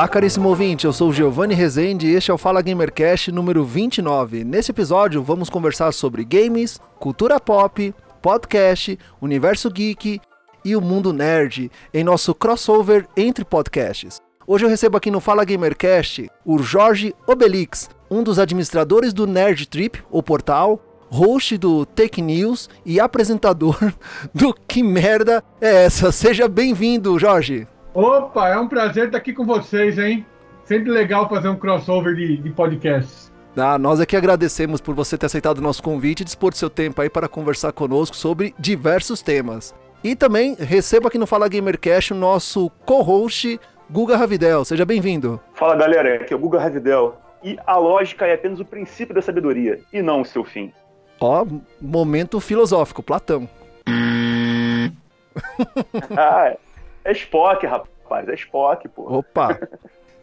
Olá, caríssimo ouvinte, eu sou Giovanni Rezende e este é o Fala Gamercast número 29. Nesse episódio vamos conversar sobre games, cultura pop, podcast, universo geek e o mundo nerd em nosso crossover entre podcasts. Hoje eu recebo aqui no Fala Gamercast o Jorge Obelix, um dos administradores do Nerd Trip, o portal, host do Take News e apresentador do Que Merda é Essa. Seja bem-vindo, Jorge. Opa, é um prazer estar aqui com vocês, hein? Sempre legal fazer um crossover de, de podcasts. Ah, nós aqui agradecemos por você ter aceitado o nosso convite e dispor seu tempo aí para conversar conosco sobre diversos temas. E também receba aqui no Fala Gamercast o nosso co-host Guga Ravidel. Seja bem-vindo. Fala galera, aqui é o Guga Ravidel. E a lógica é apenas o princípio da sabedoria e não o seu fim. Ó, momento filosófico, Platão. ah, é Spock, rapaz, é Spock, pô. Opa!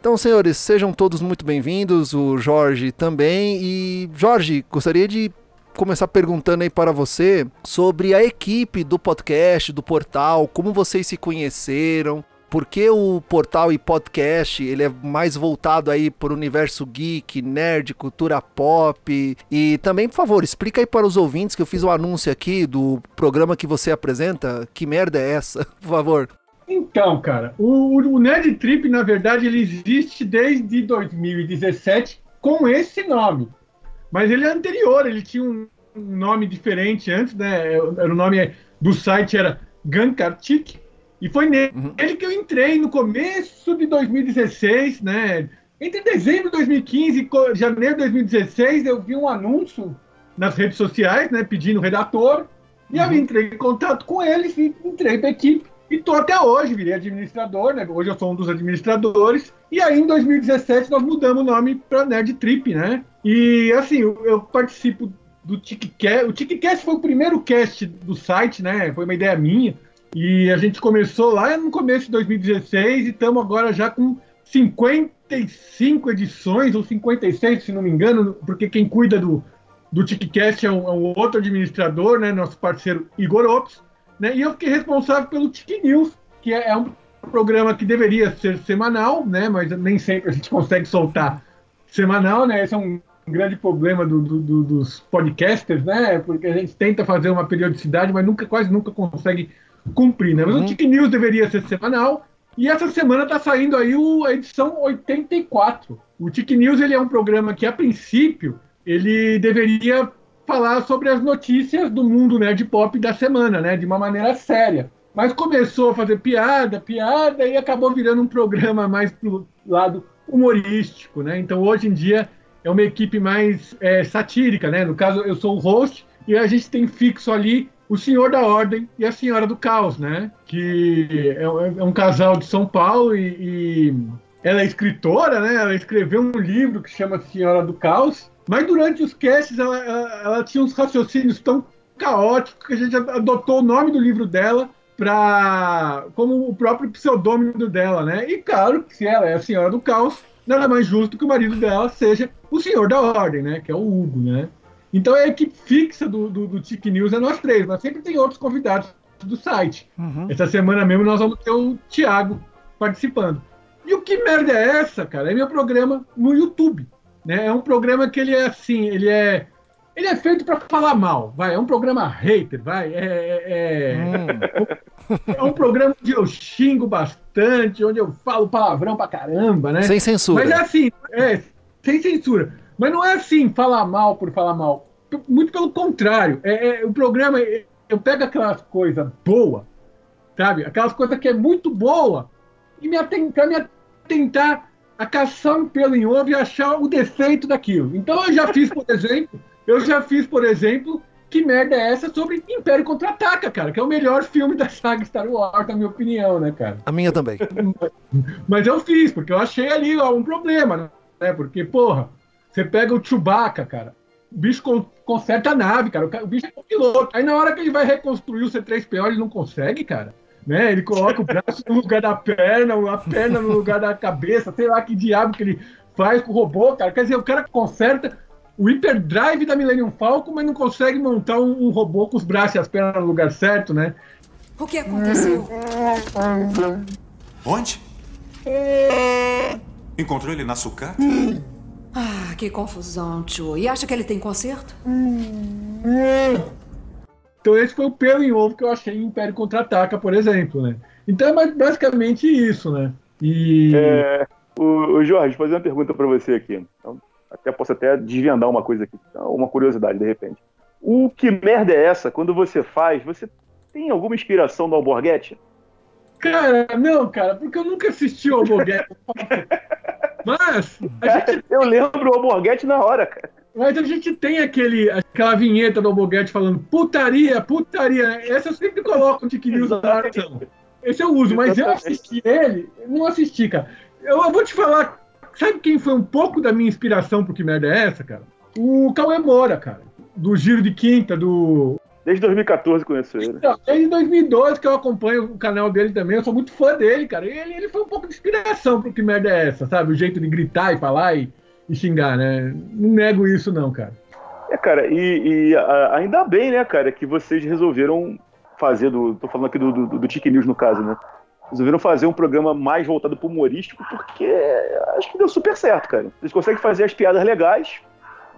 Então, senhores, sejam todos muito bem-vindos, o Jorge também. E, Jorge, gostaria de começar perguntando aí para você sobre a equipe do podcast, do portal, como vocês se conheceram, por que o portal e podcast ele é mais voltado aí para o universo geek, nerd, cultura pop? E também, por favor, explica aí para os ouvintes que eu fiz um anúncio aqui do programa que você apresenta. Que merda é essa? Por favor. Então, cara, o, o Nerd Trip, na verdade, ele existe desde 2017 com esse nome. Mas ele é anterior, ele tinha um, um nome diferente antes, né? Era o nome do site era Gankartik. E foi nele uhum. que eu entrei no começo de 2016, né? Entre dezembro de 2015 e janeiro de 2016, eu vi um anúncio nas redes sociais, né? Pedindo redator. E uhum. eu entrei em contato com eles e entrei para a equipe. E tô até hoje, virei administrador, né? Hoje eu sou um dos administradores. E aí, em 2017, nós mudamos o nome para Nerd Trip, né? E assim, eu, eu participo do TicCast. O TicCast foi o primeiro cast do site, né? Foi uma ideia minha. E a gente começou lá no começo de 2016 e estamos agora já com 55 edições, ou 56, se não me engano, porque quem cuida do, do TicCast é um, é um outro administrador, né? Nosso parceiro Igor Ops. Né? E eu fiquei responsável pelo Tic News, que é, é, um programa que deveria ser semanal, né? mas nem sempre a gente consegue soltar semanal. Né? Esse é um grande problema do, do, do, dos podcasters, né? porque a gente tenta fazer uma periodicidade, mas nunca, quase nunca consegue cumprir. Né? Mas uhum. o Tic News deveria ser semanal. E essa semana está saindo aí o, a edição 84. O Tic News ele é um programa que, a princípio, ele deveria falar sobre as notícias do mundo nerd pop da semana, né? De uma maneira séria. Mas começou a fazer piada, piada, e acabou virando um programa mais pro lado humorístico, né? Então hoje em dia é uma equipe mais é, satírica, né? No caso, eu sou o host e a gente tem fixo ali o Senhor da Ordem e a Senhora do Caos, né? Que é, é um casal de São Paulo e, e ela é escritora, né? Ela escreveu um livro que chama Senhora do Caos mas durante os casts ela, ela, ela, tinha uns raciocínios tão caóticos que a gente adotou o nome do livro dela para como o próprio pseudônimo dela, né? E claro que se ela é a senhora do caos, nada mais justo que o marido dela seja o senhor da ordem, né? Que é o Hugo, né? Então a equipe fixa do, do, do Tic News é nós três, mas sempre tem outros convidados do site. Uhum. Essa semana mesmo nós vamos ter o Thiago participando. E o que merda é essa, cara? É meu programa no YouTube. Né? É um programa que ele é assim, ele é ele é feito para falar mal, vai. É um programa hater, vai. É, é, é, hum. é um programa onde eu xingo bastante, onde eu falo palavrão pra caramba, né? Sem censura. Mas é assim, é, sem censura. Mas não é assim, falar mal por falar mal. Muito pelo contrário. É, é o programa, eu pego aquelas coisas boas, sabe? Aquelas coisas que é muito boa e me atentar, me atentar a caçar um pelo em ovo e achar o defeito daquilo. Então eu já fiz, por exemplo, eu já fiz, por exemplo, que merda é essa sobre Império Contra-Ataca, cara, que é o melhor filme da saga Star Wars, na minha opinião, né, cara? A minha também. Mas eu fiz, porque eu achei ali ó, um problema, né? Porque, porra, você pega o Chewbacca, cara, o bicho conserta a nave, cara. O bicho é um piloto. Aí na hora que ele vai reconstruir o C3PO, ele não consegue, cara. Né? Ele coloca o braço no lugar da perna, a perna no lugar da cabeça, sei lá que diabo que ele faz com o robô, cara. Quer dizer, o cara conserta o hiperdrive da Millennium Falcon, mas não consegue montar um, um, robô com os braços e as pernas no lugar certo, né? O que aconteceu? Onde? Encontrou ele na sucata? Ah, que confusão, tio. E acha que ele tem conserto? Então esse foi o pelo em ovo que eu achei em Império Contra-Ataca, por exemplo, né? Então é basicamente isso, né? E... É, o, o Jorge, fazer uma pergunta para você aqui. Então, até posso até desvendar uma coisa aqui, então, uma curiosidade, de repente. O que merda é essa? Quando você faz, você tem alguma inspiração do Alborguete? Cara, não, cara, porque eu nunca assisti o Alborguete. Mas gente... Eu lembro o Alborguete na hora, cara. Mas a gente tem aquele, aquela vinheta do Alborguete falando putaria, putaria. Essa eu sempre coloco no Tiki News Esse eu uso, mas eu assisti ele, não assisti, cara. Eu, eu vou te falar Sabe quem foi um pouco da minha inspiração pro Que Merda é Essa, cara? O Cauê Moura, cara. Do Giro de Quinta, do. Desde 2014 conheço ele. Então, desde 2012 que eu acompanho o canal dele também, eu sou muito fã dele, cara. Ele, ele foi um pouco de inspiração pro Que Merda é Essa, sabe? O jeito de gritar e falar e, e xingar, né? Não nego isso, não, cara. É, cara, e, e a, ainda bem, né, cara, que vocês resolveram fazer do. Tô falando aqui do, do, do News no caso, né? resolveram fazer um programa mais voltado para humorístico, porque acho que deu super certo, cara. Eles conseguem fazer as piadas legais,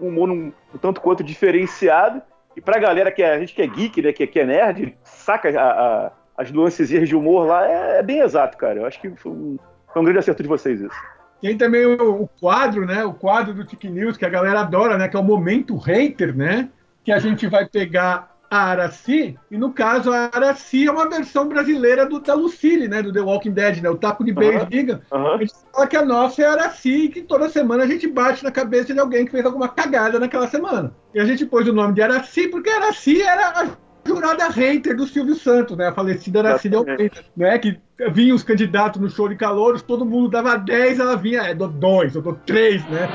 um humor um, um tanto quanto diferenciado, e pra galera que é, a gente que é geek, né, que, que é nerd, saca a, a, as nuances de humor lá, é, é, bem exato, cara. Eu acho que foi um, foi um grande acerto de vocês isso. Tem também o, o, quadro, né? O quadro do Tiki News, que a galera adora, né? Que é o Momento Hater, né? Que a gente vai pegar a Araci, e no caso a Araci é uma versão brasileira do da Lucille, né, do The Walking Dead, né, o taco de beijo, liga. Uhum. A gente fala que a nossa é a Araci e que toda semana a gente bate na cabeça de alguém que fez alguma cagada naquela semana. E a gente pôs o nome de Araci porque Araci era a jurada hater do Silvio Santos, né, a falecida Araci de Almeida, né, que vinham os candidatos no show de calouros, todo mundo dava 10, ela vinha, é, dou 2, eu dou 3, né.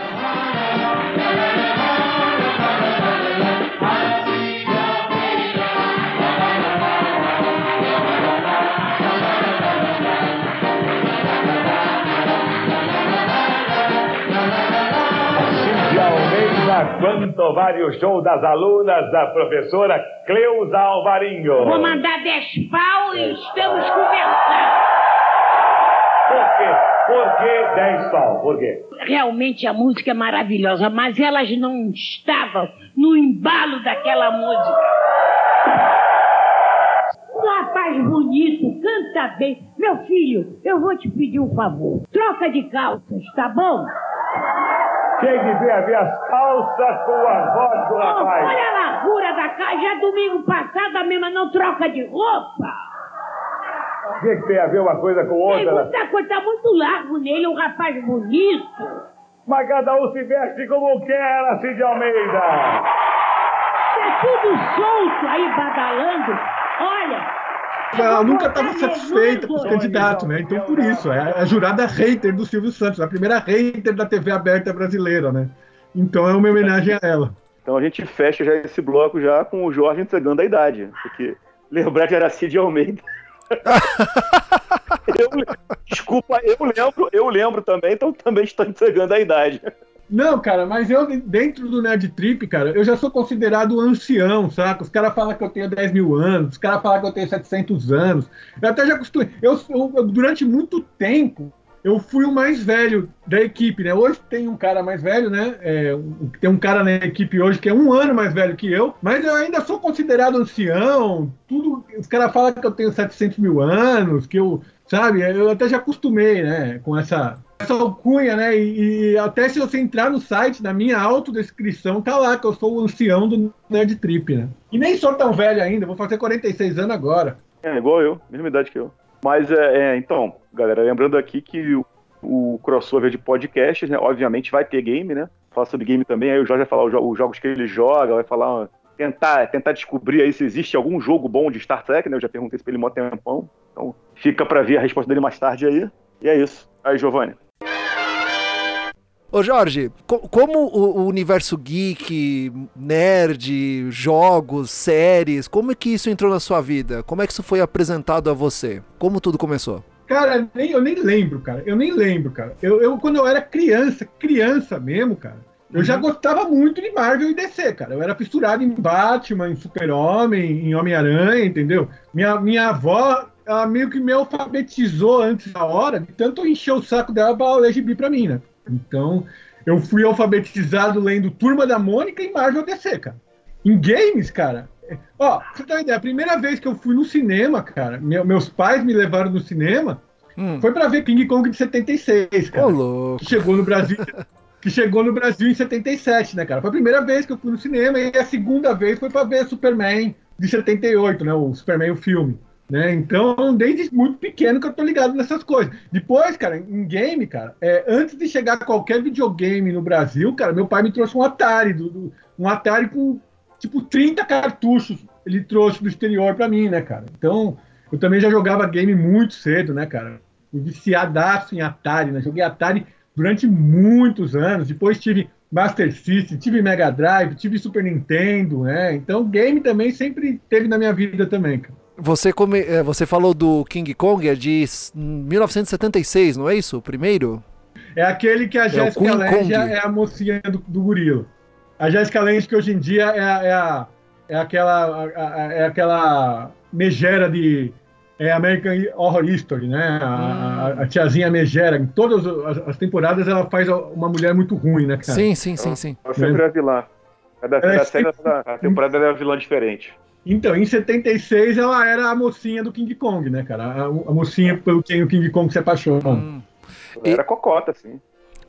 Quanto vale o show das alunas da professora Cleusa Alvarinho? Vou mandar 10 pau e estamos conversando. Por quê? Por que 10 pau? Por quê? Realmente a música é maravilhosa, mas elas não estavam no embalo daquela música. Um rapaz bonito, canta bem. Meu filho, eu vou te pedir um favor. Troca de calças, tá bom? Quem devia ver as calças com a voz do rapaz? olha a largura da casa. Já domingo passado a mesma não troca de roupa. O que, que, tem a ver uma coisa com outra? Tem muita coisa, tá muito largo nele, um rapaz bonito. Mas cada um se veste como quer, assim de Almeida. É tudo solto aí, badalando. Olha, ela nunca estava satisfeita com os candidatos, né? Então, por isso, é a jurada hater do Silvio Santos, a primeira hater da TV aberta brasileira, né? Então é uma homenagem a ela. Então a gente fecha já esse bloco já com o Jorge entregando a idade, porque lembrar de Araci de Almeida. eu, desculpa, eu lembro, eu lembro também, então também estou entregando a idade. Não, cara, mas eu, dentro do Nerd Trip, cara, eu já sou considerado ancião, saca? Os caras falam que eu tenho 10 mil anos, os caras falam que eu tenho 700 anos. Eu até já acostumei. Eu, eu, durante muito tempo, eu fui o mais velho da equipe, né? Hoje tem um cara mais velho, né? É, tem um cara na equipe hoje que é um ano mais velho que eu, mas eu ainda sou considerado ancião. Tudo, os caras falam que eu tenho 700 mil anos, que eu, sabe? Eu até já acostumei, né? Com essa essa alcunha, né? E, e, até se você entrar no site, na minha autodescrição, tá lá que eu sou o ancião do Nerd Trip, né? E nem sou tão velho ainda, vou fazer 46 anos agora. É, igual eu, mesma idade que eu. Mas, é, é então, galera, lembrando aqui que o, o, crossover de podcasts, né? Obviamente vai ter game, né? Falar sobre game também, aí o Jorge vai falar os jogos que ele joga, vai falar tentar, tentar descobrir aí se existe algum jogo bom de Star Trek, né? Eu já perguntei isso pra ele há um tempão. Então, fica para ver a resposta dele mais tarde aí. E é isso. Aí, Giovanni. Ô Jorge, co- como o, o universo geek, nerd, jogos, séries, como é que isso entrou na sua vida? Como é que isso foi apresentado a você? Como tudo começou? Cara, nem, eu nem lembro, cara. Eu nem lembro, cara. Eu, eu, quando eu era criança, criança mesmo, cara, eu já gostava muito de Marvel e DC, cara. Eu era fissurado em Batman, em Super-Homem, em Homem-Aranha, entendeu? Minha, minha avó, ela meio que me alfabetizou antes da hora, de tanto encher o saco dela pra ler gibi pra mim, né? Então, eu fui alfabetizado lendo Turma da Mônica e Marvel DC, cara. Em games, cara, Ó, pra você ter uma ideia, a primeira vez que eu fui no cinema, cara, meu- meus pais me levaram no cinema, Hum. foi pra ver King Kong de 76, Ô, cara. louco. que chegou no Brasil. Que chegou no Brasil em 77, né, cara? Foi a primeira vez que eu fui no cinema e a segunda vez foi pra ver Superman de 78, né? O Superman, o filme. Né? Então, desde muito pequeno que eu tô ligado nessas coisas. Depois, cara, em game, cara, é, antes de chegar qualquer videogame no Brasil, cara, meu pai me trouxe um Atari, do- do- um Atari com tipo 30 cartuchos. Ele trouxe do exterior pra mim, né, cara? Então, eu também já jogava game muito cedo, né, cara? Viciadaço em Atari, né? Joguei Atari durante muitos anos. Depois tive Master System, tive Mega Drive, tive Super Nintendo, né? Então, game também sempre teve na minha vida também, cara. Você, come, é, você falou do King Kong, é de s- 1976, não é isso? O primeiro? É aquele que a o Jessica Lange é a mocinha do, do gorila. A Jessica Lange que hoje em dia é, a- é, a- é aquela a- a- é aquela megera de é American Horror History, né? A, a- a tiazinha megera. Em todas as, as temporadas ela faz uma mulher muito ruim, né, cara? Sim, sim, sim, sim. Ela sempre é a vilã. Cada, cada É, cada- a temporada é uma vilã diferente. Então, em 76 ela era a mocinha do King Kong, né, cara? A, a mocinha pelo quem o King Kong se apaixona. Hum. Era cocota, assim.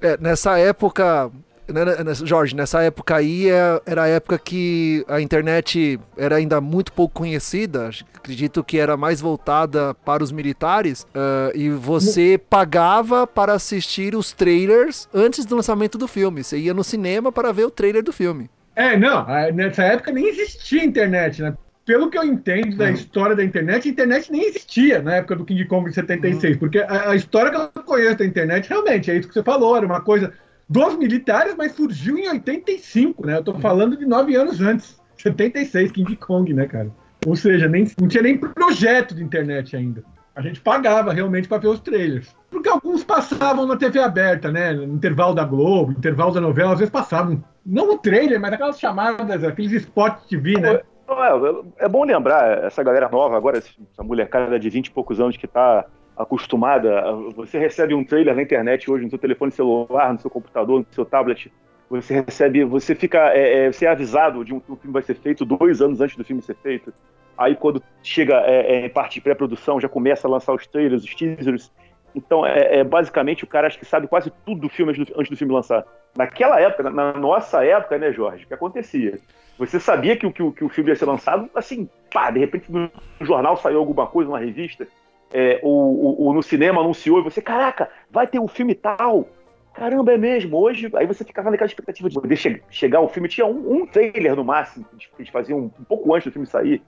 É, nessa época, né, né, Jorge, nessa época aí é- era a época que a internet era ainda muito pouco conhecida, acredito que era mais voltada para os militares, ah, e você pagava para assistir os trailers antes do lançamento do filme. Você ia no cinema para ver o trailer do filme. É, não, nessa época nem existia internet, né? Pelo que eu entendo da história da internet, a internet nem existia na época do King Kong de 76, porque a, a história que eu conheço da internet, realmente, é isso que você falou, era uma coisa dos militares, mas surgiu em 85, né? Eu tô falando de nove anos antes, 76, King Kong, né, cara? Ou seja, nem, não tinha nem projeto de internet ainda. A gente pagava realmente para ver os trailers. Porque alguns passavam na TV aberta, né? No intervalo da Globo, intervalo da novela, às vezes passavam. Não o trailer, mas aquelas chamadas, aqueles spots de TV, né? É, é bom lembrar, essa galera nova agora, essa molecada de 20 e poucos anos que está acostumada, você recebe um trailer na internet hoje no seu telefone celular, no seu computador, no seu tablet, você recebe, você fica, é, é, você é avisado de um que o filme vai ser feito dois anos antes do filme ser feito. Aí quando chega é, é, em parte de pré-produção, já começa a lançar os trailers, os teasers. Então, é, é, basicamente, o cara acho que sabe quase tudo do filme antes do, antes do filme lançar. Naquela época, na nossa época, né, Jorge, o que acontecia? Você sabia que, o- que, o- que o filme ia ser lançado, assim, pá, de repente no jornal saiu alguma coisa, uma revista, é, ou, ou- ou no cinema anunciou, e você, caraca, vai ter um filme tal. Caramba, é mesmo. Hoje, aí você ficava naquela expectativa de poder che- chegar ao filme. Tinha um, um trailer no máximo, que eles- faziam um, pouco antes do filme sair.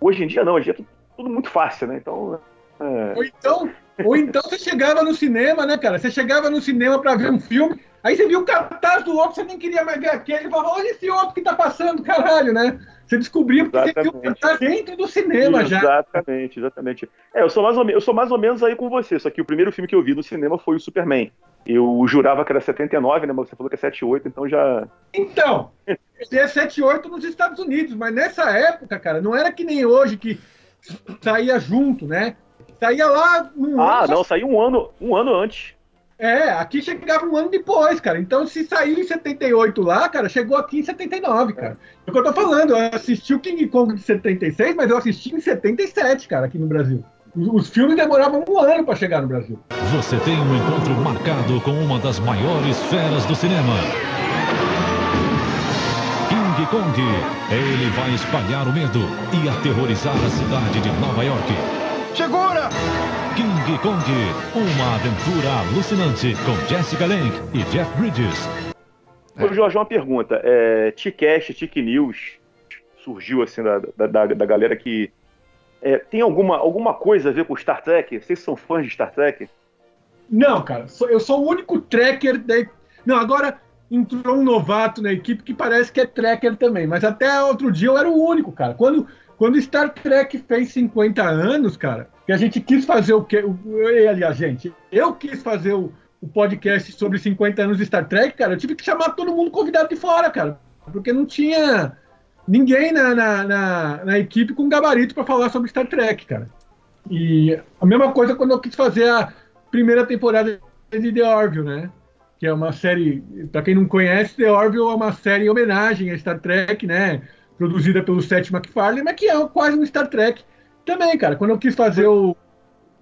Hoje em dia, não, hoje é tudo, tudo muito fácil, né? Então. é, Ou então, ou então você chegava no cinema, né, cara? Você chegava no cinema pra ver um filme, aí você viu o cartaz do outro, você nem queria mais ver aquele, e falava, olha esse outro que tá passando, caralho, né? Você descobriu porque você viu o Exatamente. cartaz dentro do cinema já. Exatamente, exatamente. É, eu sou, mais ou menos, eu sou mais ou menos aí com você, só que o primeiro filme que eu vi no cinema foi o Superman. Eu jurava que era 79, né? Mas você falou que é 78, então já. Então, ele é 78 nos Estados Unidos, mas nessa época, cara, não era que nem hoje que saía junto, né? Saía lá Ah, ano, não, saiu um ano, um ano antes. É, aqui chegava um ano depois, cara. Então, se saiu em 78 lá, cara, chegou aqui em 79, cara. É o que eu tô falando, eu assisti o King Kong de 76, mas eu assisti em 77, cara, aqui no Brasil. Os, filmes demoravam um ano pra chegar no Brasil. Você tem um encontro marcado com uma das maiores feras do cinema. King Kong. Ele vai espalhar o medo e aterrorizar a cidade de Nova York. Segura! King Kong, uma aventura alucinante com Jessica Lange e Jeff Bridges. Ô, Jorge, uma pergunta. É, T-Cast, Tic News surgiu assim da, da, da, da galera que. é, tem alguma, alguma coisa a ver com Star Trek? Vocês são fãs de Star Trek? Não, cara, sou- eu sou o único tracker da- Não, agora entrou um novato na equipe que parece que é tracker também, mas até outro dia eu era o único, cara. Quando, quando Star Trek fez 50 anos, cara, que a gente quis fazer o que. Aliás, gente, eu quis fazer o, o podcast sobre 50 anos de Star Trek, cara, eu tive que chamar todo mundo convidado de fora, cara, porque não tinha ninguém na, na, na, na equipe com gabarito para falar sobre Star Trek, cara. E a mesma coisa quando eu quis fazer a primeira temporada de The Orville, né? Que é uma série, para quem não conhece, The Orville é uma série em homenagem a Star Trek, né? Produzida pelo Seth MacFarlane, mas que é quase um Star Trek também, cara. Quando eu quis fazer o,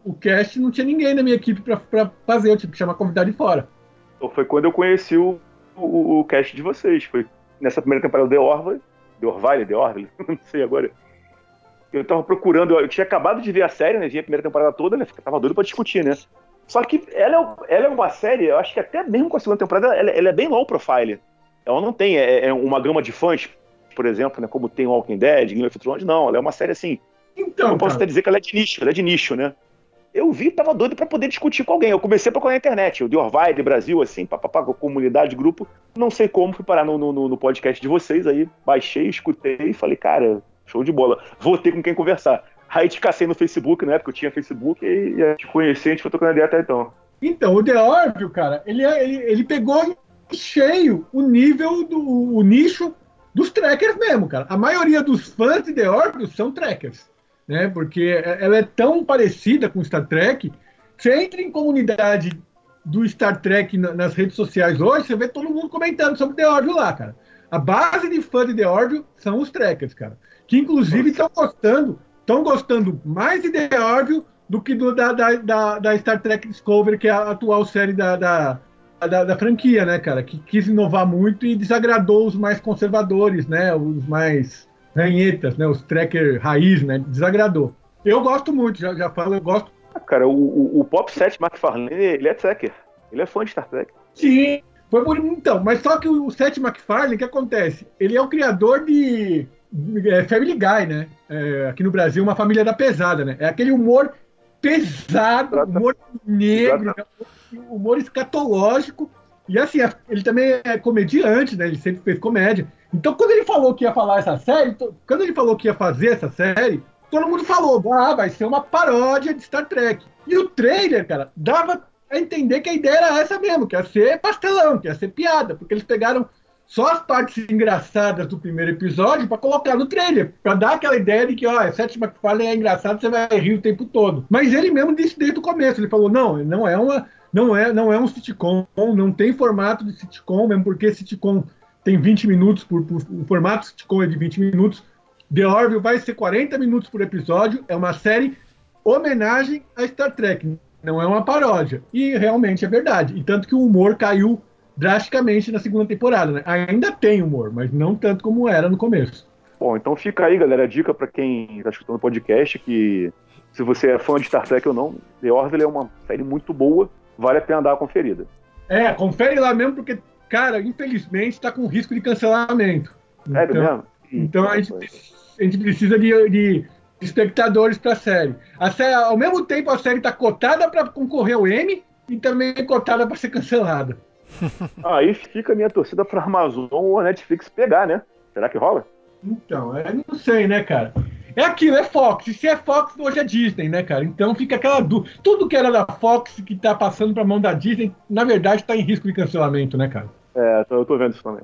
o cast, não tinha ninguém na minha equipe para fazer, eu tive que chamar convidado de fora. Então foi quando eu conheci o, o, o cast de vocês. Foi nessa primeira temporada do The Orville, The Orville, The Orville, não sei agora eu tava procurando, eu tinha acabado de ver a série, né? Vi a primeira temporada toda, né? Tava doido pra discutir, né? Só que ela é, ela é uma série, eu acho que até mesmo com a segunda temporada, ela, ela é bem low profile. Ela não tem é, é uma gama de fãs, por exemplo, né? Como tem Walking Dead, Game of Thrones, não. Ela é uma série assim. Então, eu posso cara. até dizer que ela é de nicho, ela é de nicho, né? Eu vi, tava doido para poder discutir com alguém. Eu comecei a procurar na internet, o The Orville, Brasil, assim, papapá, comunidade, grupo. Não sei como, fui parar no, no, no podcast de vocês aí, baixei, escutei e falei, cara, Show de bola. Vou ter com quem conversar. Aí te cacei no Facebook, né? Porque eu tinha Facebook e ia te conhecer, a gente foi tocando ideia até então. Então, o The Orville, cara, ele, é, ele, ele pegou cheio o nível do o nicho dos trackers mesmo, cara. A maioria dos fãs de The Orville são trackers, né? Porque ela é tão parecida com Star Trek. Você entra em comunidade do Star Trek nas redes sociais hoje, você vê todo mundo comentando sobre The Orville lá, cara. A base de fã de The Orville são os trackers, cara que inclusive estão gostando, estão gostando mais de The Orville do que do, da, da, da, Star Trek Discovery, que é a atual série da, da, da, da, franquia, né, cara? Que quis inovar muito e desagradou os mais conservadores, né? Os mais ranhetas, né? Os tracker raiz, né? Desagradou. Eu gosto muito, já, já falo, eu gosto. Ah, cara, o, o, o Pop 7 McFarlane, ele é tracker. Ele é fã de Star Trek. Sim, foi por então, mas só que o Seth MacFarlane, o que acontece? Ele é o criador de é Family Guy, né? É, aqui no Brasil, uma família da pesada, né? É aquele humor pesado, humor negro, humor escatológico. E assim, ele também é comediante, né? Ele sempre fez comédia. Então, quando ele falou que ia falar essa série, quando ele falou que ia fazer essa série, todo mundo falou, ah, vai ser uma paródia de Star Trek. E o trailer, cara, dava a entender que a ideia era essa mesmo, que ia ser pastelão, que ia ser piada, porque eles pegaram só as partes engraçadas do primeiro episódio para colocar no trailer, para dar aquela ideia de que, ó, Seth MacFarlane é engraçado, você vai rir o tempo todo. Mas ele mesmo disse desde o começo, ele falou, não, não é uma, não é, não é um sitcom, não tem formato de sitcom, mesmo porque sitcom tem 20 minutos por, por o formato sitcom é de 20 minutos. The Orville vai ser 40 minutos por episódio, é uma série homenagem a Star Trek, não é uma paródia. E realmente é verdade. E tanto que o humor caiu drasticamente na segunda temporada, né? Ainda tem humor, mas não tanto como era no começo. Bom, então fica aí, galera, a dica para quem está escutando o podcast que se você é fã de Star Trek ou não, The Orville é uma série muito boa, vale a pena dar uma conferida. É, confere lá mesmo, porque, cara, infelizmente está com risco de cancelamento. Sério então, mesmo? Então a gente, a gente precisa de, de espectadores para a série. A série. Ao mesmo tempo, a série está cotada para concorrer ao Emmy e também cotada para ser cancelada. Aí fica a minha torcida pra Amazon ou a Netflix pegar, né? Será que rola? Então, eu não sei, né, cara? É aquilo, é Fox. E se é Fox, hoje é Disney, né, cara? Então fica aquela dúvida. Tudo que era da Fox que tá passando pra mão da Disney, na verdade, tá em risco de cancelamento, né, cara? É, eu tô vendo isso também.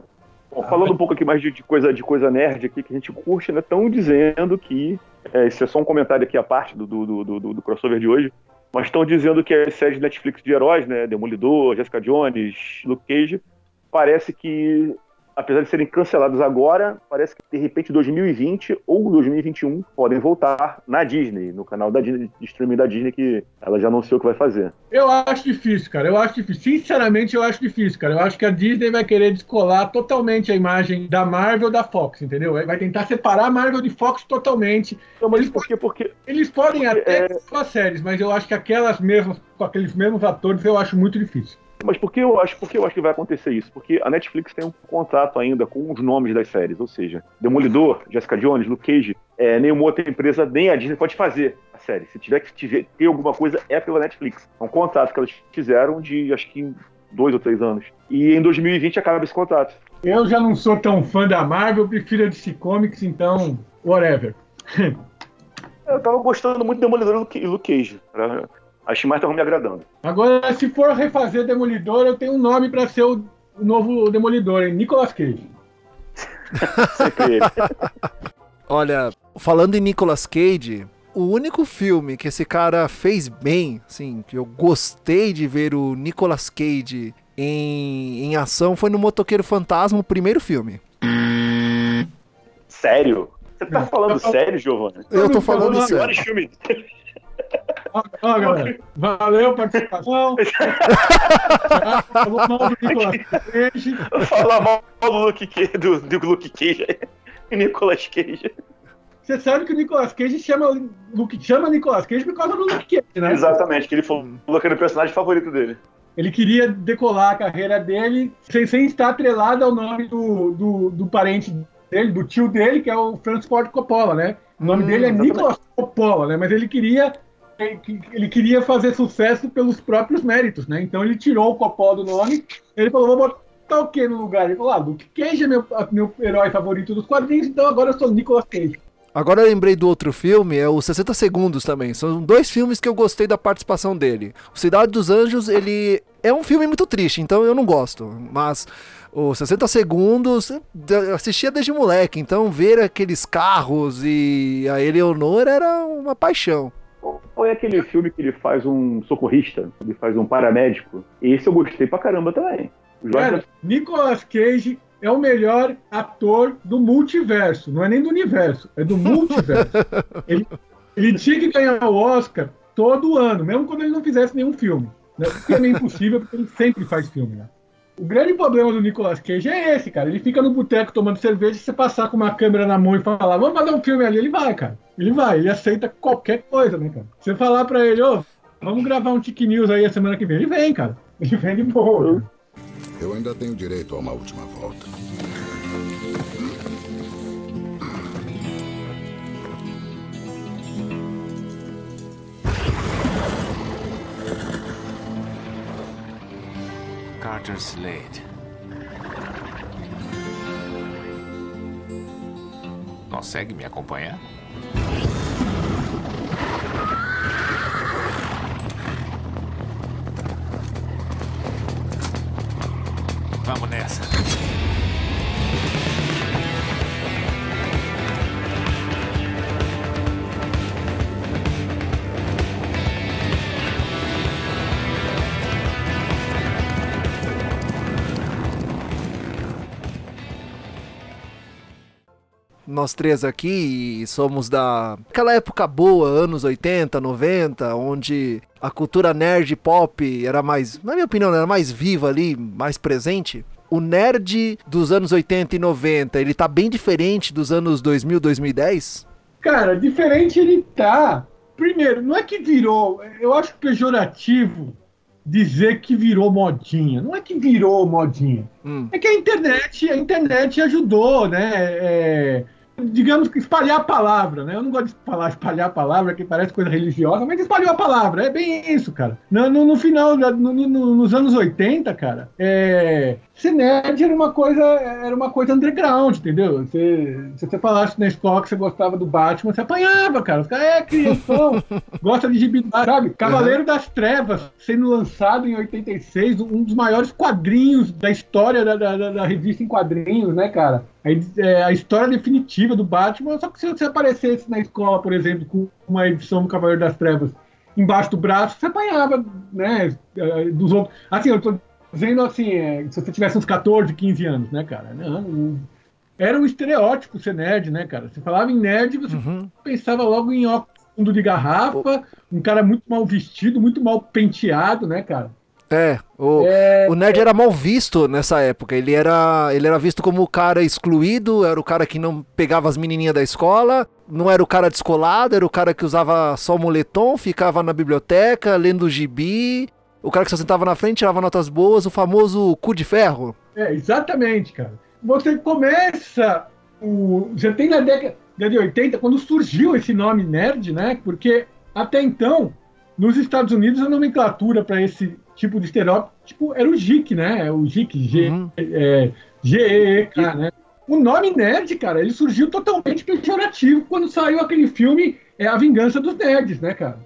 Bom, ah, falando mas... um pouco aqui mais de, de, coisa, de coisa nerd aqui que a gente curte, né? Estão dizendo que. É, isso é só um comentário aqui à parte do, do, do, do, do crossover de hoje mas estão dizendo que as séries Netflix de heróis, né, Demolidor, Jessica Jones, Luke Cage, parece que apesar de serem cancelados agora, parece que de repente 2020 ou 2021 podem voltar na Disney, no canal da Disney, de streaming da Disney, que ela já anunciou que vai fazer. Eu acho difícil, cara. Eu acho difícil. Sinceramente, eu acho difícil, cara. Eu acho que a Disney vai querer descolar totalmente a imagem da Marvel da Fox, entendeu? Vai tentar separar a Marvel de Fox totalmente. Não, mas eles, por quê? Porque, eles podem porque, até é... as séries, mas eu acho que aquelas mesmas, com aqueles mesmos atores, eu acho muito difícil. Mas por que eu acho, por que eu acho que vai acontecer isso? Porque a Netflix tem um contrato ainda com os nomes das séries, ou seja, Demolidor, Jessica Jones, Luke Cage, é, nenhuma outra empresa, nem a Disney pode fazer a série. Se tiver que tiver, ter alguma coisa, é pela Netflix. É um contrato que elas fizeram de, acho que dois ou três anos. E em 2020 acaba esse contrato. Eu já não sou tão fã da Marvel, prefiro a DC Comics, então, whatever. Eu tava gostando muito do Demolidor e Luke Cage. Pra... As demais estavam me agradando. Agora, se for refazer Demolidor, eu tenho um nome pra ser o novo Demolidor, hein? Nicolas Cage. Sempre ele. Olha, falando em Nicolas Cage, o único filme que esse cara fez bem, assim, que eu gostei de ver o Nicolas Cage em, em ação foi no Motoqueiro Fantasma, o primeiro filme. Sério? Você tá falando sério, Giovanni? Eu tô falando sério. Filmes. Ó, ó, galera, valeu a participação. Falou mal do Nicolas Cage. Falar mal do Luke Cage, do, do Luke Cage e Nicolas Cage. Você sabe que o Nicolas Cage chama, Luke, chama Nicolas Cage por causa do Luke Cage, né? Exatamente, que ele falou que era o personagem favorito dele. Ele queria decolar a carreira dele sem, sem estar atrelado ao nome do, do, do parente dele, do tio dele, que é o Francis Ford Coppola, né? O nome Hum, dele é exatamente. Nicolas Coppola, né? Mas ele queria ele queria fazer sucesso pelos próprios méritos, né? Então ele tirou o Coppola do nome, ele falou, vou botar o que no lugar? Ele falou, ah, Luke Cage é meu, meu herói favorito dos quadrinhos, então agora eu sou Nicolas Cage. Agora eu lembrei do outro filme, é o 60 Segundos também. São dois filmes que eu gostei da participação dele. O Cidade dos Anjos, ele é um filme muito triste, então eu não gosto. Mas o 60 Segundos, eu assistia desde moleque, então ver aqueles carros e a Eleonora era uma paixão. É aquele filme que ele faz um socorrista, ele faz um paramédico. Esse eu gostei pra caramba também. Cara, Nicolas Cage é o melhor ator do multiverso, não é nem do universo, é do multiverso. ele, ele tinha que ganhar o Oscar todo ano, mesmo quando ele não fizesse nenhum filme. Né? Porque é meio impossível, porque ele sempre faz filme. Né? O grande problema do Nicolas Cage é esse, cara. Ele fica no boteco tomando cerveja, se você passar com uma câmera na mão e falar, vamos fazer um filme ali, ele vai, cara. Ele vai, ele aceita qualquer coisa, né, cara? Você falar pra ele, ô, vamos gravar um Tic News aí a semana que vem, ele vem, cara. Ele vem de boa. Eu ainda tenho direito a uma última volta. Carter Slade. Consegue me acompanhar? Vamos nessa. Nós três aqui somos da aquela época boa, anos 80, 90, onde a cultura nerd pop era mais, na minha opinião, era mais viva ali, mais presente. O nerd dos anos 80 e 90, ele tá bem diferente dos anos 2000, 2010? Cara, diferente ele tá. Primeiro, não é que virou. Eu acho pejorativo dizer que virou modinha. Não é que virou modinha. Hum. É que a internet, a internet ajudou, né? É, digamos que espalhar a palavra, né? Eu não gosto de falar espalhar a palavra, que parece coisa religiosa, mas espalhou a palavra, é bem isso, cara. No, no, no final, no- no- nos anos 80, cara, é, ser nerd era uma coisa, era uma coisa underground, entendeu? Você, se você falasse na escola que você gostava do Batman, você apanhava, cara. Os caras, é, crianção, gosta de gibi, sabe? Cavaleiro das Trevas, sendo lançado em 86, um dos maiores quadrinhos da história da, da- da- da revista em quadrinhos, né, cara? A, é, a história definitiva do Batman, só que se você aparecesse na escola, por exemplo, com uma edição do Cavaleiro das Trevas embaixo do braço, você apanhava, né, eh, dos outros. Assim, eu tô dizendo assim, é, se você tivesse uns 14, 15 anos, né, cara? Não, era um estereótipo ser nerd, né, cara? Você falava em nerd, você Uhum. pensava logo em óculos fundo de garrafa, um cara muito mal vestido, muito mal penteado, né, cara? É, o, É, o nerd era mal visto nessa época. Ele era, ele era visto como o cara excluído, era o cara que não pegava as menininhas da escola, não era o cara descolado, era o cara que usava só moletom, ficava na biblioteca lendo gibi, o cara que só sentava na frente, tirava notas boas, o famoso cu de ferro. É, exatamente, cara. Você começa. O, você tem na década de 80, quando surgiu esse nome nerd, né? Porque até então, nos Estados Unidos, a nomenclatura para esse tipo de estereótipo era o Geek, né? O Geek, G, Uhum. é, G-E-E-K, né? O nome nerd, cara, ele surgiu totalmente pejorativo quando saiu aquele filme é, A Vingança dos Nerds, né, cara?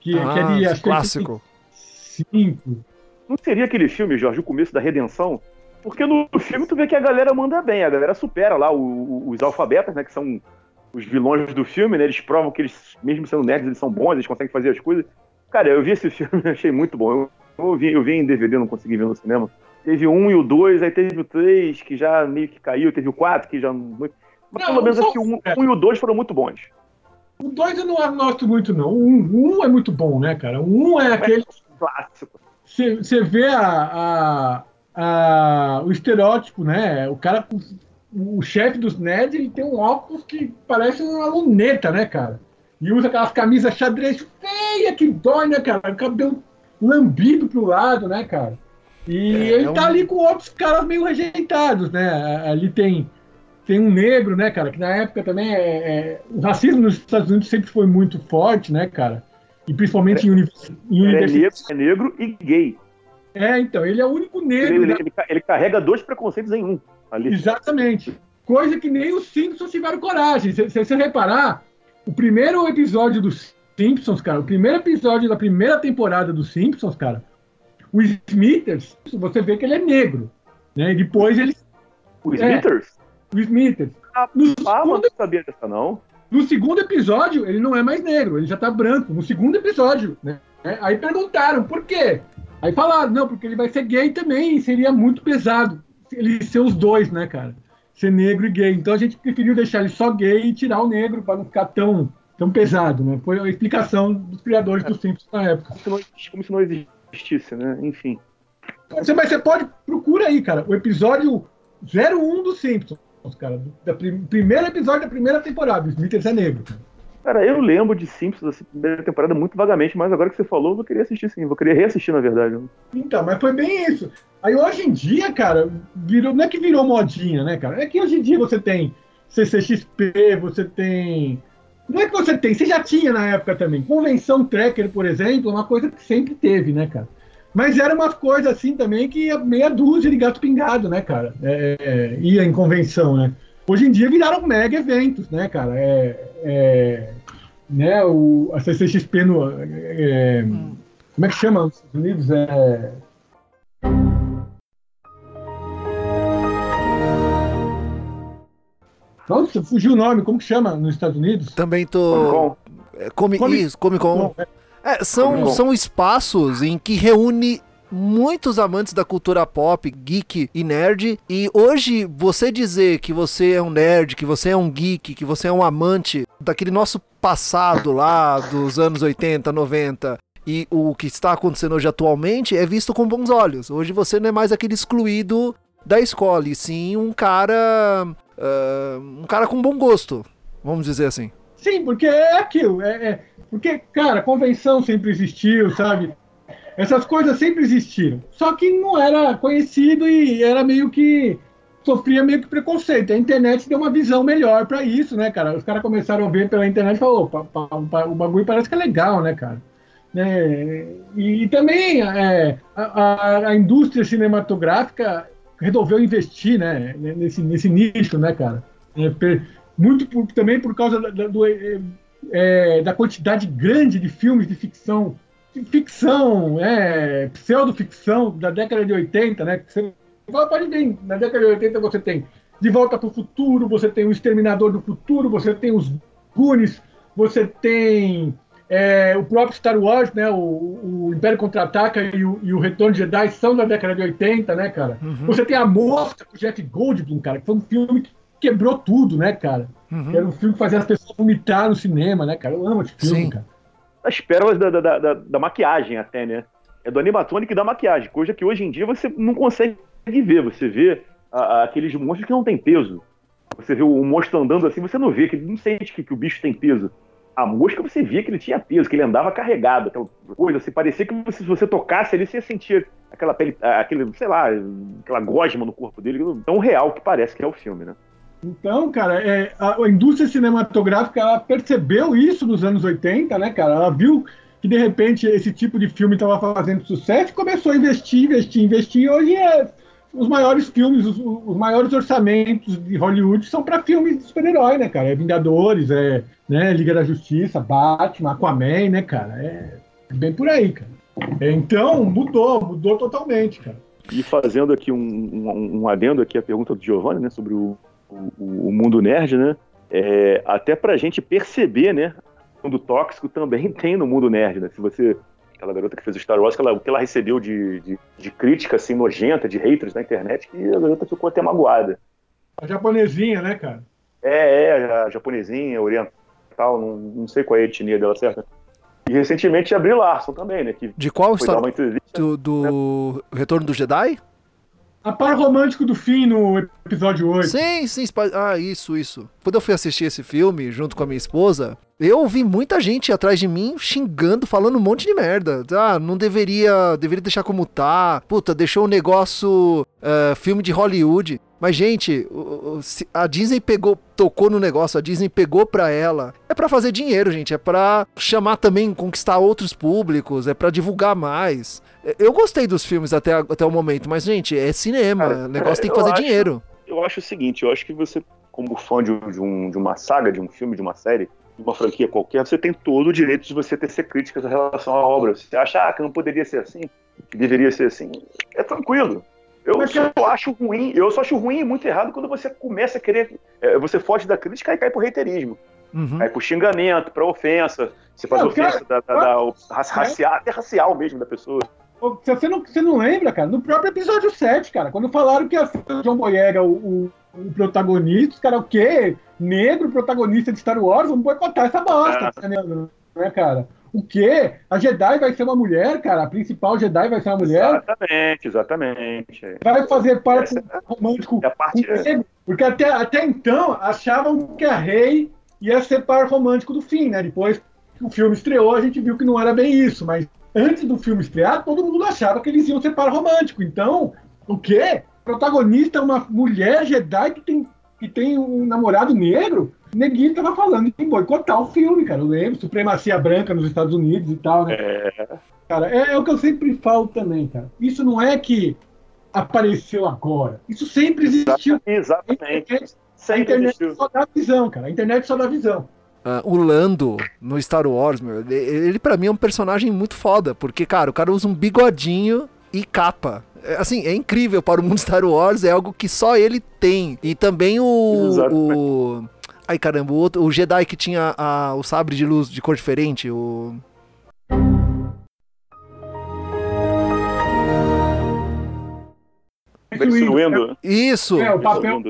Que, que é de, Ah, acho que é clássico. cinco. Não seria aquele filme, Jorge, o começo da redenção? Porque no filme tu vê que a galera manda bem, a galera supera lá o- o- os alfabetas, né? Que são os vilões do filme, né? Eles provam que eles, mesmo sendo nerds, eles são bons, eles conseguem fazer as coisas. Cara, eu vi esse filme e achei muito bom. Eu, eu, vi, eu vi em DVD, não consegui ver no cinema. Teve o um e o dois, aí teve o três, que já meio que caiu, teve o quatro, que já. Mas Não, pelo menos acho que o um, um e o dois foram muito bons. O dois eu não gosto muito, não. O um, um é muito bom, né, cara? O um é aquele. Clássico. Você vê a, a- a- o estereótipo, né? O cara, o chefe dos nerds, ele tem um óculos que parece uma luneta, né, cara? E usa aquelas camisas xadrez feia que dói, né, cara? O cabelo lambido pro lado, né, cara? E É, ele é tá um- ali com outros caras meio rejeitados, né? Ali tem, tem um negro, né, cara? Que na época também é, é- o racismo nos Estados Unidos sempre foi muito forte, né, cara? E principalmente em, univers, em Ele é universidades. negro, é negro e gay. É, então, ele é o único negro. Ele, ele- ele ca- ele carrega dois preconceitos em um ali. Exatamente. Coisa que nem os Simpsons tiveram coragem. Se você reparar, o primeiro episódio dos Simpsons, cara, o primeiro episódio da primeira temporada dos Simpsons, cara, o Smithers, você vê que ele é negro. Né? E depois ele. O É. Smithers? O Smithers. Ah, No ah, mas segundo, não sabia dessa, não. no segundo episódio, ele não é mais negro, ele já tá branco. No segundo episódio, né? Aí perguntaram por quê? Aí falaram, não, porque ele vai ser gay também, e seria muito pesado ele ser os dois, né, cara? Ser negro e gay. Então a gente preferiu deixar ele só gay e tirar o negro para não ficar tão, tão pesado, né? Foi a explicação dos criadores do Simpsons na época. Como se não, existisse, né? Enfim. Você, mas você pode, procura aí, cara, o episódio 01 do Simpsons, cara. Da prim- primeiro episódio da primeira temporada. Smithers é negro. cara. Eu lembro de Simpsons, assim, primeira temporada, muito vagamente, mas agora que você falou, eu vou querer assistir sim. Vou querer reassistir, na verdade. Então, mas foi bem isso. Aí hoje em dia, cara, virou, não é que virou modinha, né, cara? É que hoje em dia você tem CCXP, você tem. Não é que você tem, você já tinha na época também. Convenção Tracker, por exemplo, é uma coisa que sempre teve, né, cara? Mas era umas coisas assim também que meia dúzia de gato pingado, né, cara? É, é, ia em convenção, né? Hoje em dia viraram mega eventos, né, cara? É, é, né, o, a CCXP no. é, como é que chama nos Estados Unidos? É. Nossa, fugiu o nome, como que chama nos Estados Unidos? Também Comic tô. Con. É, Comi... Comic- Isso, Comic Con. É, são, Comic Con. são espaços em que reúne muitos amantes da cultura pop, geek e nerd. E hoje, você dizer que você é um nerd, que você é um geek, que você é um amante daquele nosso passado lá dos anos 80, 90 e o que está acontecendo hoje atualmente é visto com bons olhos. Hoje você não é mais aquele excluído da escola, e sim um cara. Ah, um cara com bom gosto, vamos dizer assim. Sim, porque é aquilo. É, é- porque, cara, convenção sempre existiu, sabe? Essas coisas sempre existiram. Só que não era conhecido e era meio que. sofria meio que preconceito. A internet deu uma visão melhor pra isso, né, cara? Os caras começaram a ver pela internet e falaram: opa, pa- pa- o bagulho parece que é legal, né, cara? Né? E, e também é, a, a- a indústria cinematográfica resolveu investir né, nesse, nesse nicho, né, cara? É, per- muito por- também por causa da, da- do, é, é, da quantidade grande de filmes de ficção, de ficção, é, pseudo-ficção da década de 80, né? Você pode ver, na década de 80 você tem De Volta para o Futuro, você tem o Exterminador do Futuro, você tem os Goonies, você tem é, o próprio Star Wars, né? O, o Império Contra-Ataca e o, e o Retorno de Jedi são da década de 80, né, cara? Uhum. Você tem A Mosca com o Jeff Goldblum, cara, que foi um filme que quebrou tudo, né, cara? Uhum. Era um filme que fazia as pessoas vomitar no cinema, né, cara? Eu amo esse filme, Sim. cara. As pérolas da, da, da- da- da maquiagem até, né? É do animatronic e da maquiagem, coisa que hoje em dia você não consegue ver. Você vê a- a- aqueles monstros que não tem peso. Você vê o monstro andando assim, você não vê, que não sente que, que o bicho tem peso. A mosca você via que ele tinha peso, que ele andava carregado, aquela coisa, assim, parecia que se você tocasse ali, você ia sentir aquela pele, aquele, sei lá, aquela gosma no corpo dele, tão real que parece que é o filme, né? Então, cara, é, a, a indústria cinematográfica ela percebeu isso nos anos 80, né, cara? Ela viu que de repente esse tipo de filme estava fazendo sucesso e começou a investir, investir, investir. E hoje é os maiores filmes, os, os maiores orçamentos de Hollywood são para filmes de super-herói, né, cara? É Vingadores, é né, Liga da Justiça, Batman, Aquaman, né, cara? É, é bem por aí, cara. É, então, mudou, mudou totalmente, cara. E fazendo aqui um, um, um adendo aqui a pergunta do Giovanni, né, sobre o, o, o mundo nerd, né? É, até pra gente perceber, né, o mundo tóxico também tem no mundo nerd, né? Se você aquela garota que fez o Star Wars, que ela, o que ela recebeu de, de, de, crítica assim nojenta, de haters na internet, que a garota ficou até magoada. A japonesinha, né, cara? É, é, a japonesinha, oriental, não, não sei qual é a etnia dela, certo? E recentemente a Brie Larson também, né? Que de qual Star Wars? Do, do né? Retorno do Jedi? A par romântico do fim no episódio 8. Sim, sim. Ah, isso, isso. Quando eu fui assistir esse filme junto com a minha esposa, eu ouvi muita gente atrás de mim xingando, falando um monte de merda. Ah, não deveria. Deveria deixar como tá. Puta, deixou o negócio. Uh, filme de Hollywood. Mas, gente, a Disney pegou, tocou no negócio, a Disney pegou pra ela. É para fazer dinheiro, gente. É para chamar também, conquistar outros públicos, é para divulgar mais. Eu gostei dos filmes até, até o momento, mas, gente, é cinema. Cara, o negócio tem que fazer acho, dinheiro. Eu acho o seguinte, eu acho que você, como fã de, um, de uma saga, de um filme, de uma série, uma franquia qualquer, você tem todo o direito de você ter ser críticas em relação à obra. Se você acha ah, que não poderia ser assim, que deveria ser assim, é tranquilo. Eu Mas, só acho ruim, eu só acho ruim e muito errado quando você começa a querer. É, você foge da crítica e cai pro reiterismo. Uhum. Cai pro xingamento, pra ofensa. Você faz não, ofensa cara, da, da, da, da racial, até racial mesmo da pessoa. Você não, você não lembra, cara? No próprio episódio 7, cara, quando falaram que a John Boyega, o, o, o protagonista, os cara, o quê? Negro, protagonista de Star Wars, vamos boicotar essa bosta, é. né, né, cara? O quê? A Jedi vai ser uma mulher, cara? A principal Jedi vai ser uma mulher? Exatamente, exatamente. Vai fazer parte Essa romântico é a parte. Porque até, até então achavam que a Rey ia ser par romântico do fim, né? Depois que o filme estreou, a gente viu que não era bem isso, mas antes do filme estrear, todo mundo achava que eles iam ser par romântico. Então, o quê? O protagonista é uma mulher Jedi que tem, que tem um namorado negro? Neguinho tava falando em boicotar o filme, cara. Eu lembro, supremacia branca nos Estados Unidos e tal, né? É. Cara, é, é, o que eu sempre falo também, cara. Isso não é que apareceu agora. Isso sempre existiu. Exatamente. A internet, a internet só dá visão, cara. A internet só dá visão. Uh, o Lando no Star Wars, meu, ele, ele para mim é um personagem muito foda, porque, cara, o cara usa um bigodinho e capa. É, assim, é incrível para o mundo Star Wars, é algo que só ele tem. E também o, o Ai, caramba, o, outro, o Jedi que tinha a, o sabre de luz de cor diferente, o. Isso! É, o papel.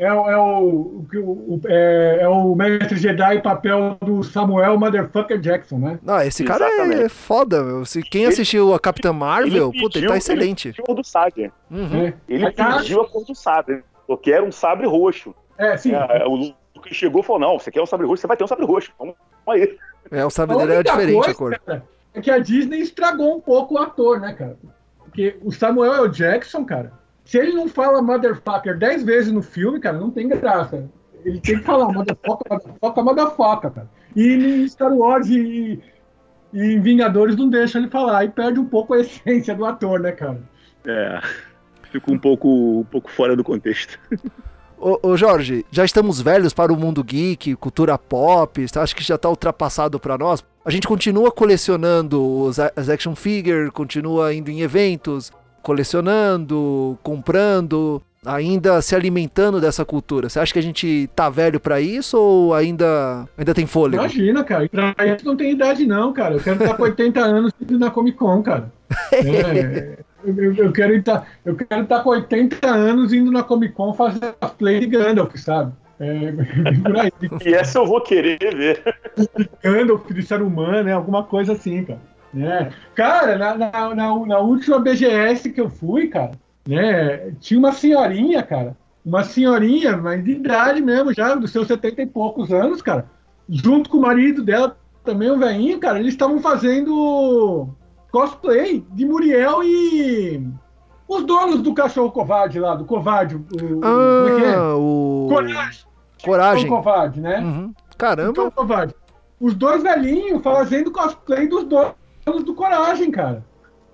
É, o, é, o, o, é, é, o mestre Jedi papel do Samuel Motherfucker Jackson, né? Não, esse cara é foda, meu. Se quem ele, assistiu a Capitã Marvel, ele puta, ele tá excelente. Ele pediu a cor do sabre. Uhum. É. Ele pediu a cor do sabre. Porque era um sabre roxo. É, sim. É, o que chegou e falou: não, você quer um sabre roxo, você vai ter um sabre roxo. Vamos aí. É, o sabre dele era diferente coisa, a cor. Cara, é que a Disney estragou um pouco o ator, né, cara? Porque o Samuel L. Jackson, cara, se ele não fala motherfucker dez vezes no filme, cara, não tem graça. Ele tem que falar motherfucker, motherfucker, motherfucker, cara. E em Star Wars e, e em Vingadores não deixa ele falar. Aí perde um pouco a essência do ator, né, cara? É. Fica um pouco, um pouco fora do contexto. Ô, ô, Jorge, já estamos velhos para o mundo geek, cultura pop, acho que já está ultrapassado para nós. A gente continua colecionando os, as action figures, continua indo em eventos, colecionando, comprando, ainda se alimentando dessa cultura. Você acha que a gente tá velho para isso ou ainda ainda tem fôlego? Imagina, cara. Pra isso não tem idade não, cara. Eu quero estar com 80 anos na Comic Con, cara. É, eu, eu, quero estar, eu quero estar com 80 anos indo na Comic Con fazer cosplay de Gandalf, sabe? É, por aí. e essa eu vou querer ver. Gandalf de ser humano, né? Alguma coisa assim, cara. É. Cara, na, na, na, na, última BGS que eu fui, cara, né? Tinha uma senhorinha, cara. Uma senhorinha, mas de idade mesmo, já, dos seus 70 e poucos anos, cara. Junto com o marido dela, também um velhinho, cara, eles estavam fazendo cosplay de Muriel e os donos do cachorro covarde lá, do covarde. O, ah, como é que é? O... Coragem. Coragem. Covarde, né? Uhum. Caramba. Então, covarde. Os dois velhinhos fazendo cosplay dos donos anos do Coragem, cara.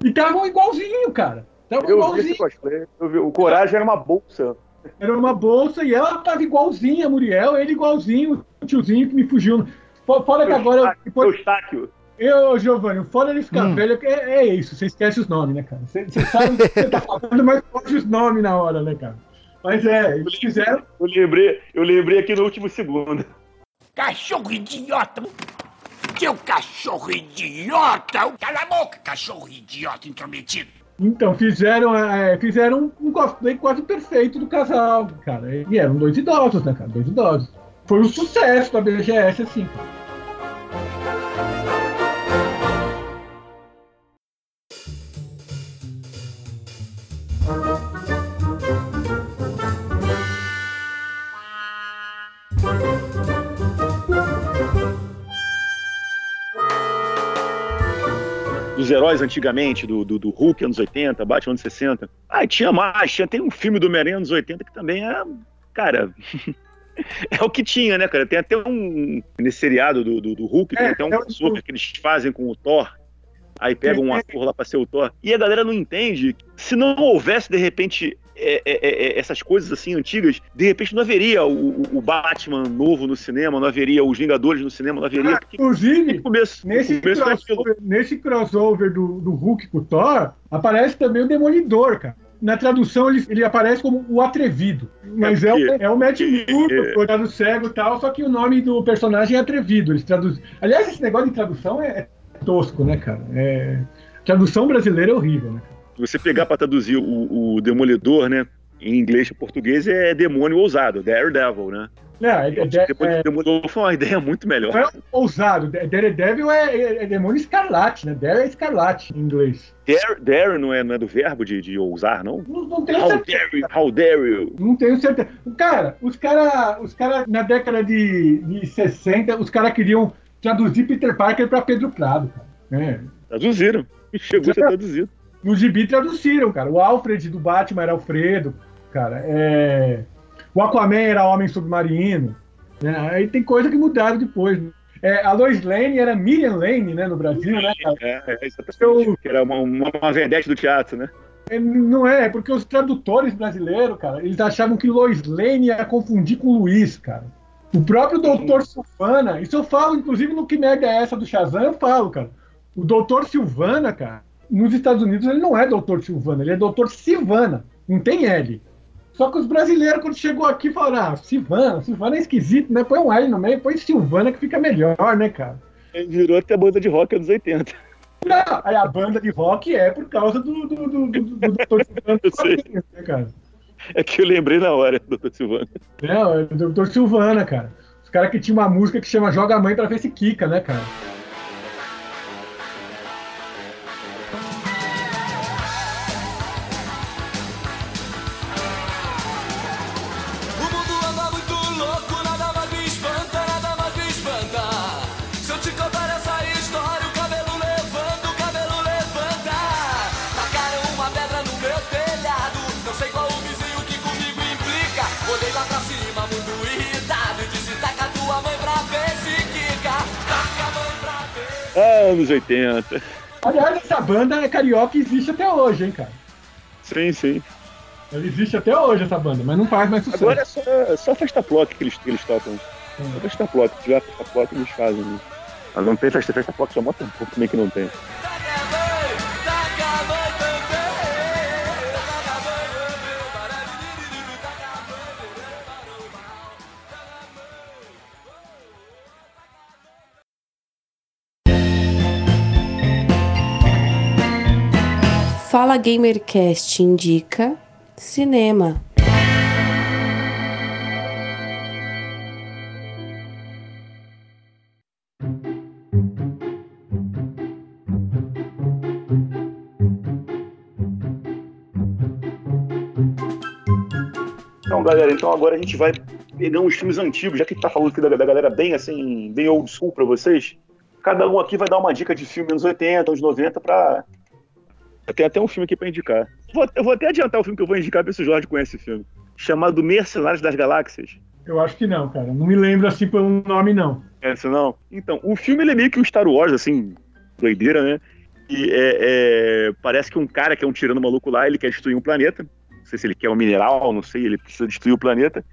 E estavam igualzinho, cara. Estavam Eu vi igualzinho. esse cosplay. Eu vi, o Coragem era uma bolsa. Era uma bolsa e ela tava igualzinha, a Muriel, ele igualzinho, o tiozinho que me fugiu. Fo- Fora que agora. eu- Eustáquio. Eu, Giovanni, o foda ele ficar Hum. velho é, é isso, você esquece os nomes, né, cara? Você, você sabe o que você tá falando, mas foge os nomes na hora, né, cara? Mas é, eles fizeram. Eu lembrei, eu lembrei aqui no último segundo. Cachorro idiota! Seu cachorro idiota! Cala a boca, cachorro idiota intrometido! Então, fizeram, é, fizeram um cosplay quase perfeito do casal, cara. E eram dois idosos, né, cara? Dois idosos. Foi um sucesso da BGS, assim, cara. Dos heróis antigamente, do, do, do Hulk anos 80, Batman anos 60. Ah, tinha mais, tinha, tem um filme do Homem-Aranha anos 80 que também é. Cara. é o que tinha, né, cara? Tem até um. Nesse seriado do, do, do Hulk, tem É, até um é o- crossover que eles fazem com o Thor. Aí pegam um É, é. ator lá pra ser o Thor. E a galera não entende. Se não houvesse, de repente, é, é, é, essas coisas assim antigas, de repente não haveria o, o- Batman novo no cinema, não haveria os Vingadores no cinema, não haveria. Ah, Porque inclusive, começo, Nesse começo crossover, nesse crossover do, do Hulk com o Thor, aparece também o Demolidor, cara. Na tradução, ele, ele aparece como o Atrevido. Mas é, o, é o Matt Murdock, é. cego e tal, só que o nome do personagem é Atrevido. Eles traduz... Aliás, esse negócio de tradução é, é tosco, né, cara? É... Tradução brasileira é horrível, né? Se você pegar pra traduzir o, o Demolidor, né? Em inglês e português é demônio ousado, Daredevil, né? Não, é, é, Depois é, do Demolidor foi uma ideia muito melhor. é ousado. Daredevil é, é, é demônio escarlate, né? Dare é escarlate em inglês. Dare, dare não, é, não é do verbo de, de ousar, não? Não, não tenho How certeza. dare you? How dare you? Não tenho certeza. Cara, os caras, os cara, na década de, de 60, os caras queriam traduzir Peter Parker para Pedro Prado, cara. É. Traduziram. Chegou a ser traduzido. No gibi traduziram, cara. O Alfred do Batman era Alfredo, cara. É... O Aquaman era Homem Submarino. né? Aí tem coisa que mudaram depois. né? É, a Lois Lane era Miriam Lane, né, no Brasil, né, cara? É, é exatamente. Eu- era uma, uma, uma vedete do teatro, né? É, Não é, é porque os tradutores brasileiros, cara, eles achavam que Lois Lane ia confundir com Luiz, cara. O próprio Doutor Silvana, isso eu falo, inclusive no Que Merda é Essa do Shazam, eu falo, cara. O Doutor Silvana, cara, nos Estados Unidos ele não é Doutor Silvana, ele é Doutor Silvana, não tem L. Só que os brasileiros, quando chegou aqui, falaram, ah, Silvana, Silvana é esquisito, né? Põe um L no meio, põe Silvana que fica melhor, né, cara? Ele virou até banda de rock anos 80. Não, aí a banda de rock é por causa do, do, do, do, do Doutor Silvana, Eu sei. né, cara? É que eu lembrei na hora, doutor Silvano. Não, é o Dr. Silvana, cara. Os caras que tinham uma música que chama Joga a Mãe pra ver se quica, né, cara? Ah, anos 80. Aliás, essa banda é carioca e existe até hoje, hein, cara? Sim, sim. Ela existe até hoje, essa banda, mas não faz mais sucesso. Agora é só, é só festa plot que eles, que eles tocam. É festa plot. Se tiver festa plot, eles fazem. Né? Mas não tem festa, festa plot, já mostra um pouco também que não tem. Fala Gamercast indica cinema. Então, galera, então agora a gente vai pegar uns filmes antigos, já que tá falando aqui da, da galera bem assim, bem old school pra vocês. Cada um aqui vai dar uma dica de filme anos 80, anos 90 pra. Tem até um filme aqui pra indicar. Vou- eu vou até adiantar o filme que eu vou indicar pra ver se o Jorge conhece esse filme. Chamado Mercenários das Galáxias. Eu acho que não, cara. Não me lembro assim pelo nome, não. Esse não? Então, o filme ele é meio que um Star Wars, assim, doideira, né? e, é, é, parece que um cara que é um tirano maluco lá, ele quer destruir um planeta. Não sei se ele quer um mineral, não sei, ele precisa destruir o planeta.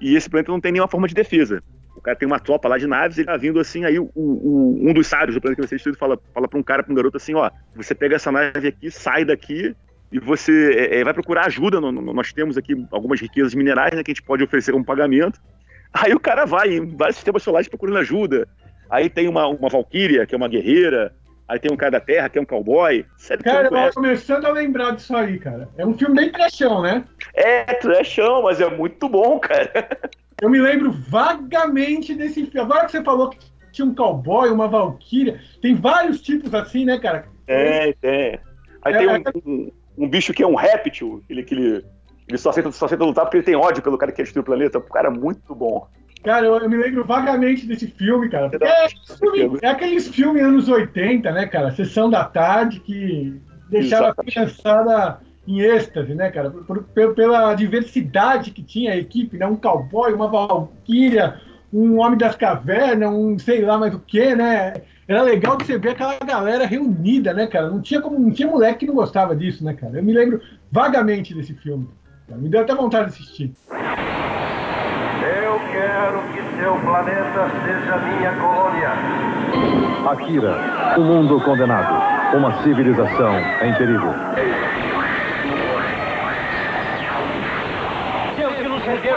E esse planeta não tem nenhuma forma de defesa. O cara tem uma tropa lá de naves, ele tá vindo assim, aí o, o- um dos sábios do planeta que vai ser destruído fala, fala pra um cara, pra um garoto assim, ó, você pega essa nave aqui, sai daqui e você é, é, vai procurar ajuda. No- no- nós temos aqui algumas riquezas minerais né, que a gente pode oferecer como pagamento. Aí o cara vai em vários sistemas solares procurando ajuda. Aí tem uma, uma valquíria, que é uma guerreira. Aí tem um cara da Terra, que é um cowboy. Sério você Cara, eu tô começando a lembrar disso aí, cara. É um filme bem trechão, né? É trashão, mas é muito bom, cara. Eu me lembro vagamente desse filme. Agora que você falou que tinha um cowboy, uma valquíria, tem vários tipos assim, né, cara? É, tem. Aí É, tem é. um, um- um bicho que é um réptil, ele, que ele, ele só, aceita, só aceita lutar porque ele tem ódio pelo cara que quer destruir o planeta. O cara é muito bom. Cara, eu, eu me lembro vagamente desse filme, cara. É, filme- é aqueles filmes anos 80, né, cara? Sessão da tarde que deixava a criançada em êxtase, né, cara? Por- por- pela diversidade que tinha a equipe, né? Um cowboy, uma valquíria, um homem das cavernas, um sei lá mais o que, né? Era legal de você ver aquela galera reunida, né, cara? Não tinha como, não tinha moleque que não gostava disso, né, cara? Eu me lembro vagamente desse filme. cara. Me deu até vontade de assistir. Eu quero que seu planeta seja minha colônia. Akira, o mundo condenado. Uma civilização em perigo.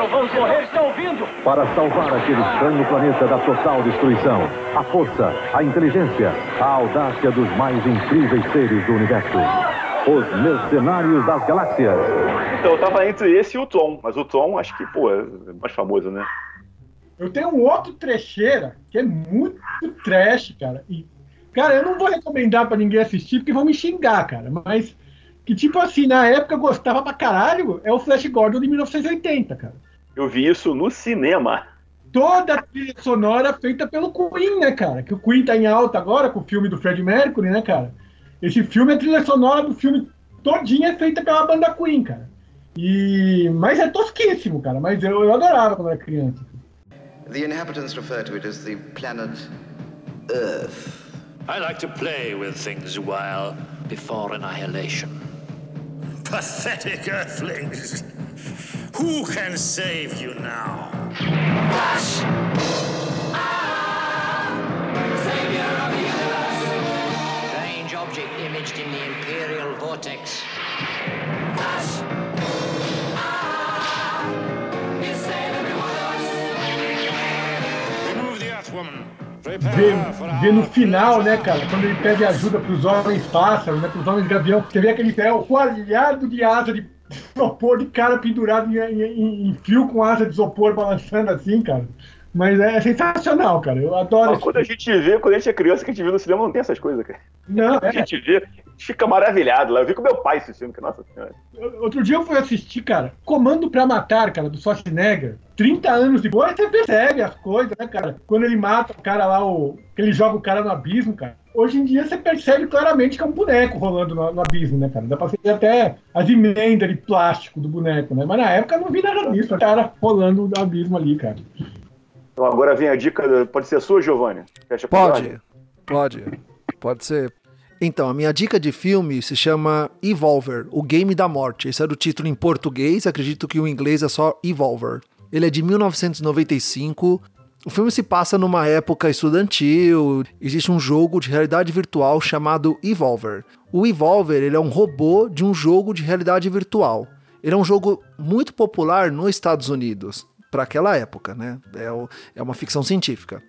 Vamos morrer, estão ouvindo? Para salvar aquele estranho planeta da total destruição, a força, a inteligência, a audácia dos mais incríveis seres do universo. Os mercenários das galáxias. Então, eu tava entre esse e o Tom, mas o Tom acho que, pô, é mais famoso, né? Eu tenho um outro trecheira que é muito trash, cara. E, cara, eu não vou recomendar pra ninguém assistir porque vão me xingar, cara. Mas que, tipo assim, na época eu gostava pra caralho, é o Flash Gordon de 1980, cara. Eu vi isso no cinema. Toda a trilha sonora feita pelo Queen, né, cara? Que o Queen tá em alta agora com o filme do Fred Mercury, né, cara? Esse filme, a trilha sonora do filme todinha é feita pela banda Queen, cara. E... Mas é tosquíssimo, cara. Mas eu, eu adorava quando era criança. The inhabitants refer to it as the planet Earth. I like to play with things a while before annihilation. Pathetic earthlings! Who can save you now? Strange object imaged in the Imperial vortex. The ver, Prepare for ver no final, né, cara, quando ele pede ajuda pros homens pássaros, né, pros homens gavião, você vê aquele céu coalhado de asa de isopor, de cara pendurado em, em- em fio com asa de isopor balançando assim, cara. Mas é sensacional, cara, eu adoro Mas quando a gente vê, quando a gente é criança, que a gente vê no cinema, não tem essas coisas, cara. Não, A é. gente vê, a gente fica maravilhado lá. Eu vi com meu pai esse filme, que nossa senhora. Outro dia eu fui assistir, cara, Comando pra Matar, cara, do Schwarzenegger. 30 anos depois, você percebe as coisas, né, cara? Quando ele mata o cara lá, o... que ele joga o cara no abismo, cara. Hoje em dia você percebe claramente que é um boneco rolando no, no abismo, né, cara? Dá pra ver até as emendas de plástico do boneco, né? Mas na época eu não vi nada disso, o cara rolando no abismo ali, cara. Então agora vem a dica, pode ser sua, Giovanni? Fecha Pode, pode, pode ser. Então, a minha dica de filme se chama Evolver, o Game da Morte. Esse era o título em português, acredito que o inglês é só Evolver. Ele é de 1995. O filme se passa numa época estudantil. Existe um jogo de realidade virtual chamado Evolver. O Evolver ele é um robô de um jogo de realidade virtual. Ele é um jogo muito popular nos Estados Unidos, para aquela época, né? É, é uma ficção científica.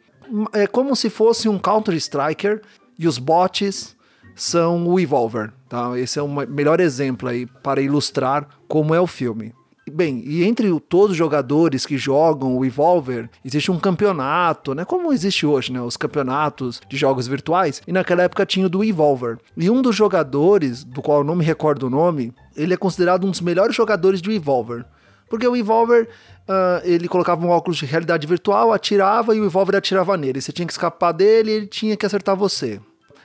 É como se fosse um Counter-Striker e os bots são o Evolver, tá? Esse é o melhor exemplo aí para ilustrar como é o filme. Bem, e entre todos os jogadores que jogam o Evolver, existe um campeonato, né? Como existe hoje, né? Os campeonatos de jogos virtuais. E naquela época tinha o do Evolver. E um dos jogadores, do qual eu não me recordo o nome, ele é considerado um dos melhores jogadores do Evolver. Porque o Evolver, ah, ele colocava um óculos de realidade virtual, atirava e o Evolver atirava nele. Você tinha que escapar dele e ele tinha que acertar você.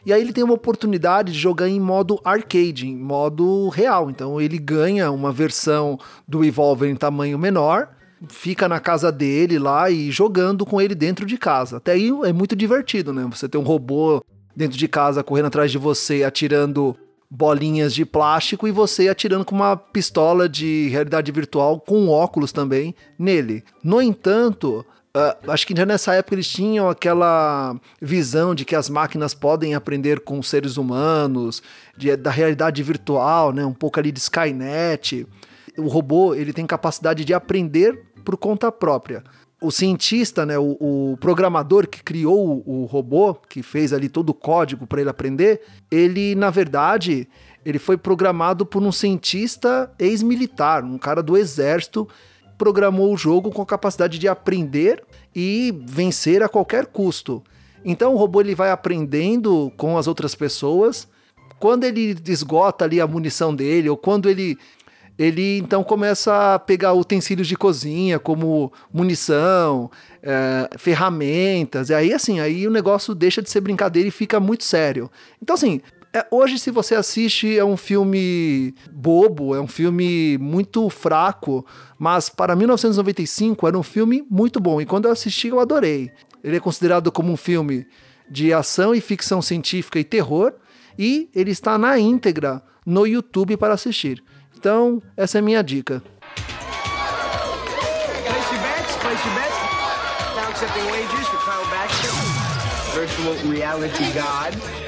E aí ele tem uma oportunidade de jogar em modo arcade, em modo real. Então ele ganha uma versão do Evolver em tamanho menor, fica na casa dele lá e jogando com ele dentro de casa. Até aí é muito divertido, né? Você ter um robô dentro de casa correndo atrás de você, atirando bolinhas de plástico e você atirando com uma pistola de realidade virtual com óculos também nele. No entanto, Uh, acho que já nessa época eles tinham aquela visão de que as máquinas podem aprender com seres humanos, de, da realidade virtual, né? um pouco ali de Skynet. O robô ele tem capacidade de aprender por conta própria. O cientista, né, o, o programador que criou o, o robô, que fez ali todo o código para ele aprender, ele na verdade ele foi programado por um cientista ex-militar, um cara do exército programou o jogo com a capacidade de aprender e vencer a qualquer custo. Então o robô ele vai aprendendo com as outras pessoas. Quando ele esgota ali a munição dele, ou quando ele ele então começa a pegar utensílios de cozinha, como munição, é, ferramentas, e aí assim, aí o negócio deixa de ser brincadeira e fica muito sério. Então assim, é, hoje, se você assiste, é um filme bobo, é um filme muito fraco, mas para 1995 era um filme muito bom. E quando eu assisti, eu adorei. Ele é considerado como um filme de ação e ficção científica e terror, e ele está na íntegra no YouTube para assistir. Então, essa é a minha dica. Place your bets,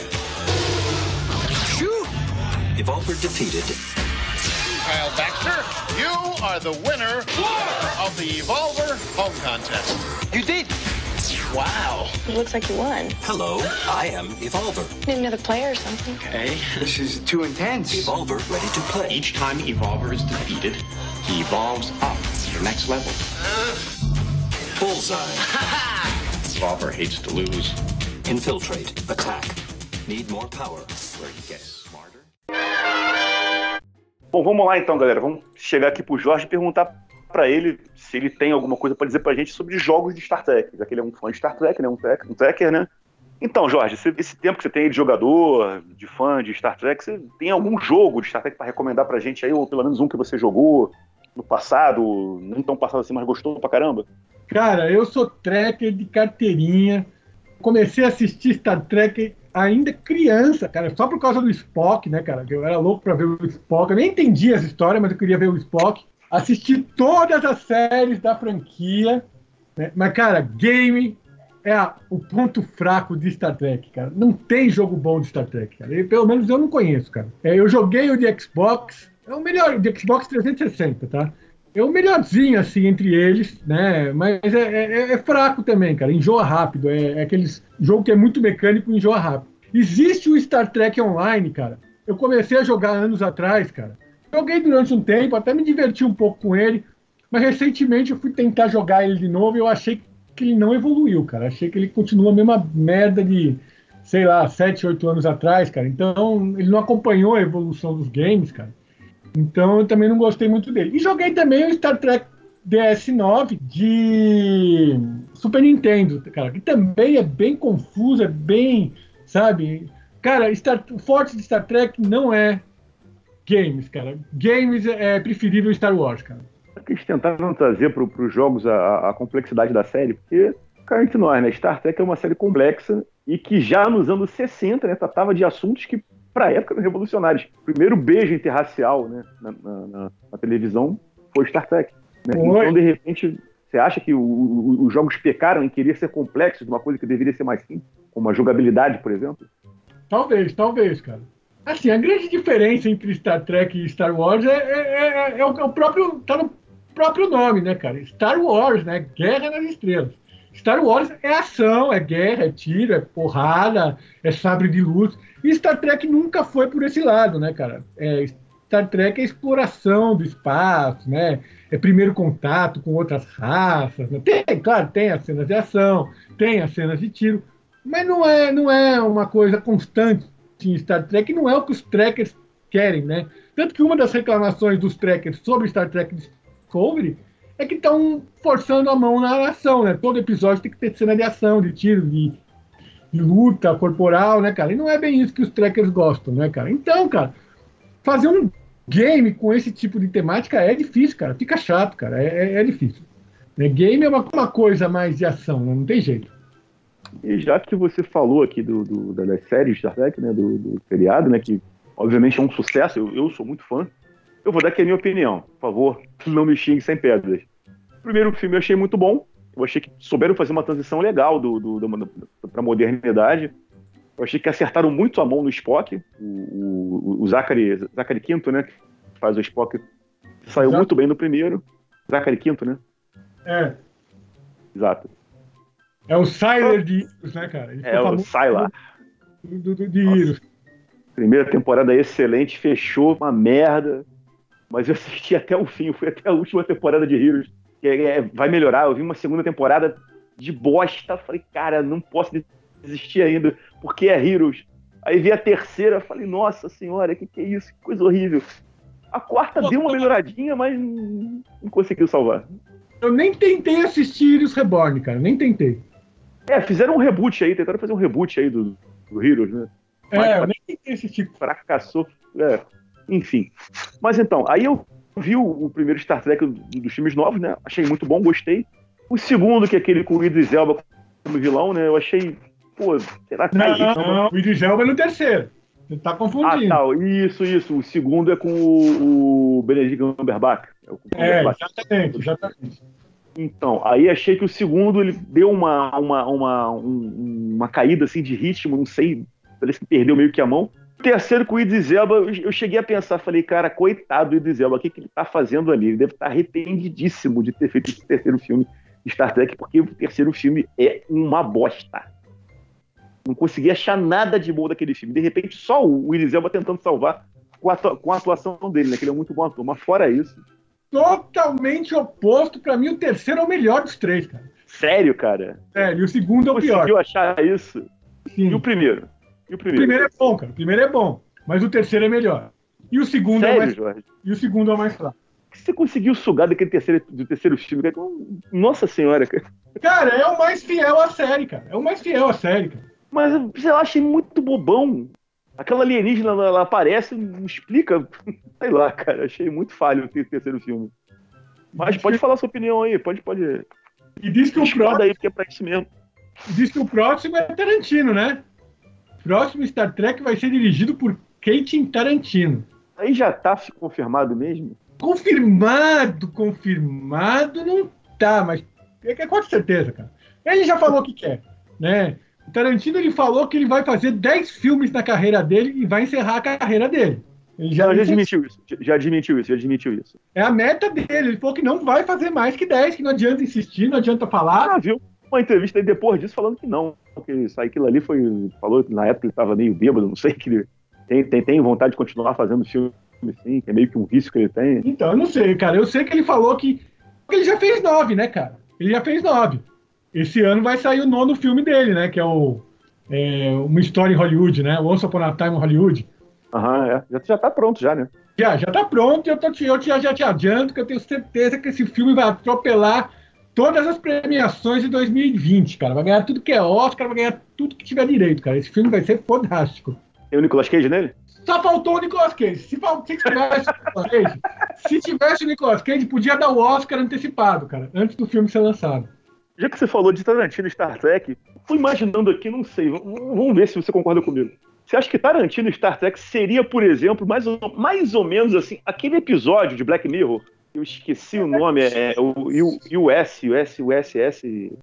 Evolver defeated. Kyle Baxter, you are the winner of the Evolver Home Contest. You did. Wow. It looks like you won. Hello, I am Evolver. Need another player or something. Okay, this is too intense. Evolver ready to play. Each time Evolver is defeated, he evolves up to the next level. Bullseye. Evolver hates to lose. Infiltrate. Attack. Need more power. Where he gets smarter. Bom, vamos lá então, galera. Vamos chegar aqui pro Jorge e perguntar para ele se ele tem alguma coisa para dizer pra gente sobre jogos de Star Trek, já que ele é um fã de Star Trek, né? Um, trek, um tracker, né? Então, Jorge, esse tempo que você tem de jogador, de fã de Star Trek, você tem algum jogo de Star Trek para recomendar pra gente aí, ou pelo menos um que você jogou no passado, não tão passado assim, mas gostou pra caramba? Cara, eu sou tracker de carteirinha. Comecei a assistir Star Trek ainda criança, cara, só por causa do Spock, né, cara? Eu era louco pra ver o Spock. Eu nem entendia essa história, mas eu queria ver o Spock. Assisti todas as séries da franquia. Né? Mas, cara, game é a, o ponto fraco de Star Trek, cara. Não tem jogo bom de Star Trek, cara. E, pelo menos eu não conheço, cara. É, eu joguei o de Xbox, é o melhor, de Xbox 360, tá? É o melhorzinho, assim, entre eles, né? Mas é, é, é fraco também, cara. Enjoa rápido. É, é aqueles jogo que é muito mecânico e enjoa rápido. Existe o Star Trek Online, cara. Eu comecei a jogar anos atrás, cara. Joguei durante um tempo, até me diverti um pouco com ele. Mas recentemente eu fui tentar jogar ele de novo e eu achei que ele não evoluiu, cara. Achei que ele continua a mesma merda de, sei lá, 7, 8 anos atrás, cara. Então, ele não acompanhou a evolução dos games, cara. Então, eu também não gostei muito dele. E joguei também o Star Trek DS9 de Super Nintendo, cara, que também é bem confuso, é bem, sabe? Cara, Star, o forte de Star Trek não é games, cara. Games é preferível Star Wars, cara. Eles tentaram trazer para os jogos a, a, complexidade da série, porque, cara, entre nós, né? Star Trek é uma série complexa e que já nos anos 60, né, tratava de assuntos que, para a época, revolucionários. O primeiro beijo interracial né, na, na, na televisão foi Star Trek. Né? Então, de repente, você acha que o, o, os jogos pecaram em querer ser complexos de uma coisa que deveria ser mais simples? Como a jogabilidade, por exemplo? Talvez, talvez, cara. Assim, a grande diferença entre Star Trek e Star Wars é, é, é, é o, o, próprio. tá no próprio nome, né, cara? Star Wars, né? Guerra nas Estrelas. Star Wars é ação, é guerra, é tiro, é porrada, é sabre de luz. E Star Trek nunca foi por esse lado, né, cara? É, Star Trek é exploração do espaço, né? É primeiro contato com outras raças. Né? Tem, claro, tem as cenas de ação, tem as cenas de tiro, mas não é, não é uma coisa constante em Star Trek, não é o que os trekkers querem, né? Tanto que uma das reclamações dos trekkers sobre Star Trek Discovery é que estão forçando a mão na ação, né? Todo episódio tem que ter cena de ação, de tiro, de, de luta corporal, né, cara? E não é bem isso que os trekkers gostam, né, cara? Então, cara, fazer um game com esse tipo de temática é difícil, cara. Fica chato, cara. É, é, é difícil. Né? Game é uma, uma, coisa mais de ação, né? não tem jeito. E já que você falou aqui do, do- da- das séries Star Trek, né, do, do seriado, né, que obviamente é um sucesso, eu, eu sou muito fã, eu vou dar aqui a minha opinião. Por favor, não me xingue sem pedras. O primeiro filme eu achei muito bom, eu achei que souberam fazer uma transição legal do, do, do, pra modernidade. Eu achei que acertaram muito a mão no Spock, o, o, o Zachary, Zachary Quinto, né, que faz o Spock, saiu Exato. muito bem no primeiro. Zachary Quinto, né? É, Exato. é o Siler de Iris, né, cara? Ele É o Sylar. de Iris. Primeira temporada excelente, fechou uma merda. Mas eu assisti até o fim, fui até a última temporada de Heroes. Que é- é- vai melhorar. Eu vi uma segunda temporada de bosta. Falei, cara, não posso desistir ainda, porque é Heroes. Aí vi a terceira, falei, nossa senhora, que que é isso? Que coisa horrível. A quarta deu uma melhoradinha, mas não não conseguiu salvar. Eu nem tentei assistir Iris Reborn, cara. Nem tentei. É, fizeram um reboot aí, tentaram fazer um reboot aí do, do Heroes, né? É, eu nem tentei assistir. fracassou. É, enfim. Mas então, aí eu vi o, primeiro Star Trek do- dos filmes novos, né? Achei muito bom, gostei. O segundo, que é aquele com o Idris Elba como vilão, né? Eu achei, pô, será que Não, não, o Idris Elba é no terceiro. Você tá Ah, confundindo. tá, isso, isso. O segundo é com o, o Benedict Cumberbatch. É, É, Cumberbatch. exatamente, exatamente. Então, aí achei que o segundo ele deu uma, uma, uma, um- uma caída assim de ritmo, não sei, parece que perdeu meio que a mão. Terceiro com o Idris Elba, eu, cheguei a pensar, falei, cara, coitado do Idris Elba, o que, que ele tá fazendo ali? Ele deve estar arrependidíssimo de ter feito esse terceiro filme de Star Trek, porque o terceiro filme é uma bosta. Não consegui achar nada de bom daquele filme. De repente, só o Idris Elba tentando salvar com a, com a atuação dele, né? Que ele é muito bom ator. Mas fora isso, Totalmente oposto. Pra mim, o terceiro é o melhor dos três, cara. sério, cara. Sério, e o segundo é o pior. Conseguiu achar isso? Sim. E o primeiro? E o O primeiro? primeiro é bom, cara. O primeiro é bom. Mas o terceiro é melhor. E o segundo é Sério, mais Jorge? E o segundo é o mais fraco. O que você conseguiu sugar daquele terceiro, do terceiro filme? cara? Nossa senhora, cara. Cara, é o mais fiel à série, cara. É o mais fiel à série, cara. Mas sei lá, achei muito bobão. Aquela alienígena, ela, aparece, não explica. Sei lá, cara. Achei muito falho o ter- terceiro filme. Mas pode falar sua opinião aí, pode, pode. E diz que o próximo, aí, porque é pra isso mesmo. diz que o próximo é Tarantino, né? Próximo Star Trek vai ser dirigido por Quentin Tarantino. Aí já tá confirmado mesmo? Confirmado, confirmado não tá, mas é é com certeza, cara. Ele já falou o que quer, né? O Tarantino ele falou que ele vai fazer 10 filmes na carreira dele e vai encerrar a carreira dele. Ele já, Já, já admitiu isso. Já, já admitiu isso, já admitiu isso. É a meta dele. Ele falou que não vai fazer mais que 10, que não adianta insistir, não adianta falar. Ah, viu? Uma entrevista aí depois disso falando que não. Que isso, aquilo ali foi. Falou que na época ele tava meio bêbado, não sei, que ele tem, tem, tem vontade de continuar fazendo filme assim, que é meio que um vício que ele tem. Então, eu não sei, cara. Eu sei que ele falou que. Ele já fez nove, né, cara? Ele já fez nove. Esse ano vai sair o nono filme dele, né? Que é o. é, uma história em Hollywood, né? O Once Upon a Time in Hollywood. Aham, é. Já, já tá pronto já, né? Já, já tá pronto. Eu, tô, te- eu te- já te adianto que eu tenho certeza que esse filme vai atropelar todas as premiações de 2020, cara. Vai ganhar tudo que é Oscar, vai ganhar tudo que tiver direito, cara. Esse filme vai ser fantástico. Tem o Nicolas Cage nele? Só faltou o Nicolas Cage. Se, se tivesse o Nicolas Cage, se tivesse o Nicolas Cage, podia dar o Oscar antecipado, cara, antes do filme ser lançado. Já que você falou de Tarantino e Star Trek, tô imaginando aqui, não sei, vamos ver se você concorda comigo. Você acha que Tarantino e Star Trek seria, por exemplo, mais ou, mais ou menos assim, aquele episódio de Black Mirror? Eu esqueci o nome, é, é o US, US, USS.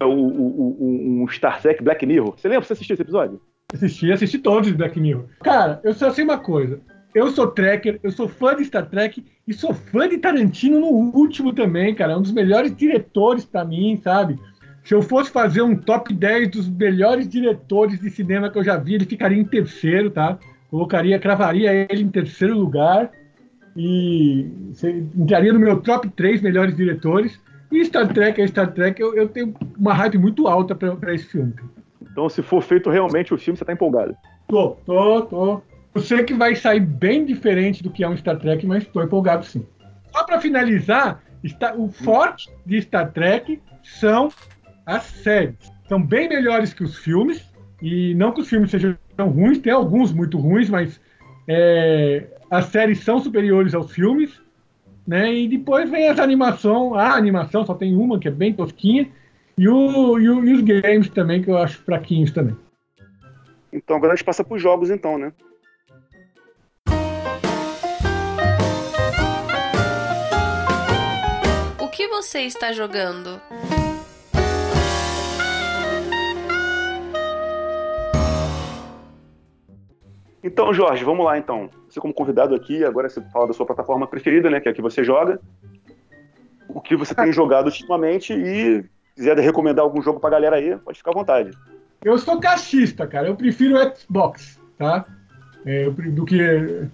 É O, o, o, um Star Trek Black Mirror. Você lembra? Você assistiu esse episódio? Assisti, assisti todos os Black Mirror. Cara, eu só sei uma coisa. Eu sou tracker, eu sou fã de Star Trek e sou fã de Tarantino no último também, cara. É um dos melhores diretores pra mim, sabe? Se eu fosse fazer um top 10 dos melhores diretores de cinema que eu já vi, ele ficaria em terceiro, tá? Colocaria, cravaria ele em terceiro lugar e entraria no meu top 3 melhores diretores. E Star Trek é Star Trek, eu, eu tenho uma hype muito alta pra, pra esse filme. Então, se for feito realmente o filme, você tá empolgado. Tô, tô, tô. Eu sei que vai sair bem diferente do que é um Star Trek, mas estou empolgado sim. Só para finalizar, está, o forte de Star Trek são as séries. São bem melhores que os filmes, e não que os filmes sejam ruins, tem alguns muito ruins, mas é, as séries são superiores aos filmes. né? E depois vem essa animação, a animação só tem uma que é bem tosquinha, e, o, e, o, e os games também, que eu acho fraquinhos também. Então agora a gente passa pros jogos então, né? O que você está jogando? Então, Jorge, vamos lá então. Você como convidado aqui, agora você fala da sua plataforma preferida, né? Que é a que você joga. O que você tem jogado ultimamente e quiser recomendar algum jogo pra galera aí, pode ficar à vontade. Eu sou cachista, cara. Eu prefiro Xbox, tá? É, eu, do que.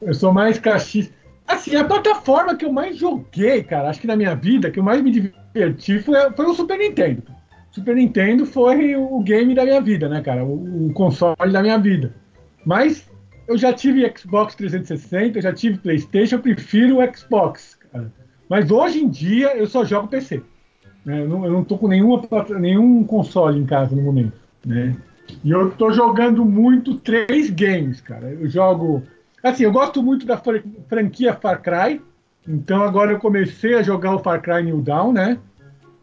Eu sou mais cachista. Assim, a plataforma que eu mais joguei, cara, acho que na minha vida, que eu mais me diverti foi, foi o Super Nintendo. Super Nintendo foi o game da minha vida, né, cara? O, o console da minha vida. Mas eu já tive Xbox 360, eu já tive PlayStation, eu prefiro o Xbox, cara. Mas hoje em dia eu só jogo PC. Né? Eu, não, eu não tô com nenhuma, nenhum console em casa no momento. Né? E eu tô jogando muito três games, cara. Eu jogo. Assim, eu gosto muito da franquia Far Cry. Então agora eu comecei a jogar o Far Cry New Dawn, né?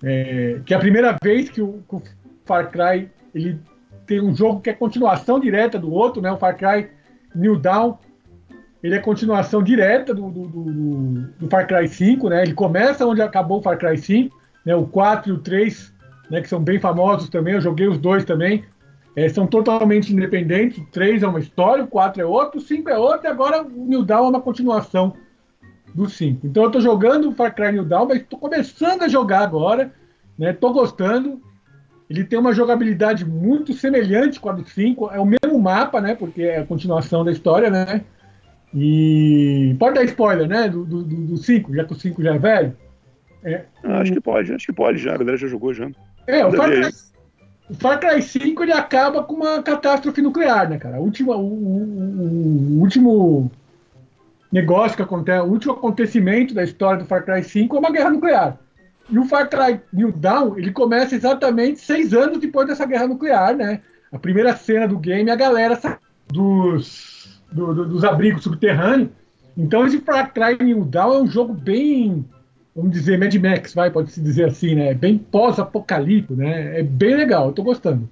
É, que é a primeira vez que o, que o Far Cry ele tem um jogo que é continuação direta do outro, né? O Far Cry New Dawn. Ele é continuação direta do, do, do, do Far Cry 5, né? Ele começa onde acabou o Far Cry 5, né? O 4 e o 3, né? Que são bem famosos também. Eu joguei os dois também. É, são totalmente independentes. O 3 é uma história, o 4 é outro, o 5 é outro, e agora o New Dawn é uma continuação do 5. Então eu tô jogando o Far Cry New Dawn, mas tô começando a jogar agora, né? Tô gostando. Ele tem uma jogabilidade muito semelhante com a do 5. É o mesmo mapa, né? Porque é a continuação da história, né? E. Pode dar spoiler, né? Do 5, já que o 5 já é velho. É. Ah, acho que pode, acho que pode já. A galera já jogou já. É, o Far, Cry, o Far Cry 5 ele acaba com uma catástrofe nuclear, né, cara? A última, o, o, o último negócio que acontece, o último acontecimento da história do Far Cry 5 é uma guerra nuclear. E o Far Cry New Dawn, ele começa exatamente seis anos depois dessa guerra nuclear, né? A primeira cena do game, a galera dos, do, do, dos abrigos subterrâneos. Então esse Far Cry New Dawn é um jogo bem, vamos dizer, Mad Max, vai, pode-se dizer assim, né? Bem pós-apocalíptico, né? É bem legal, eu tô gostando.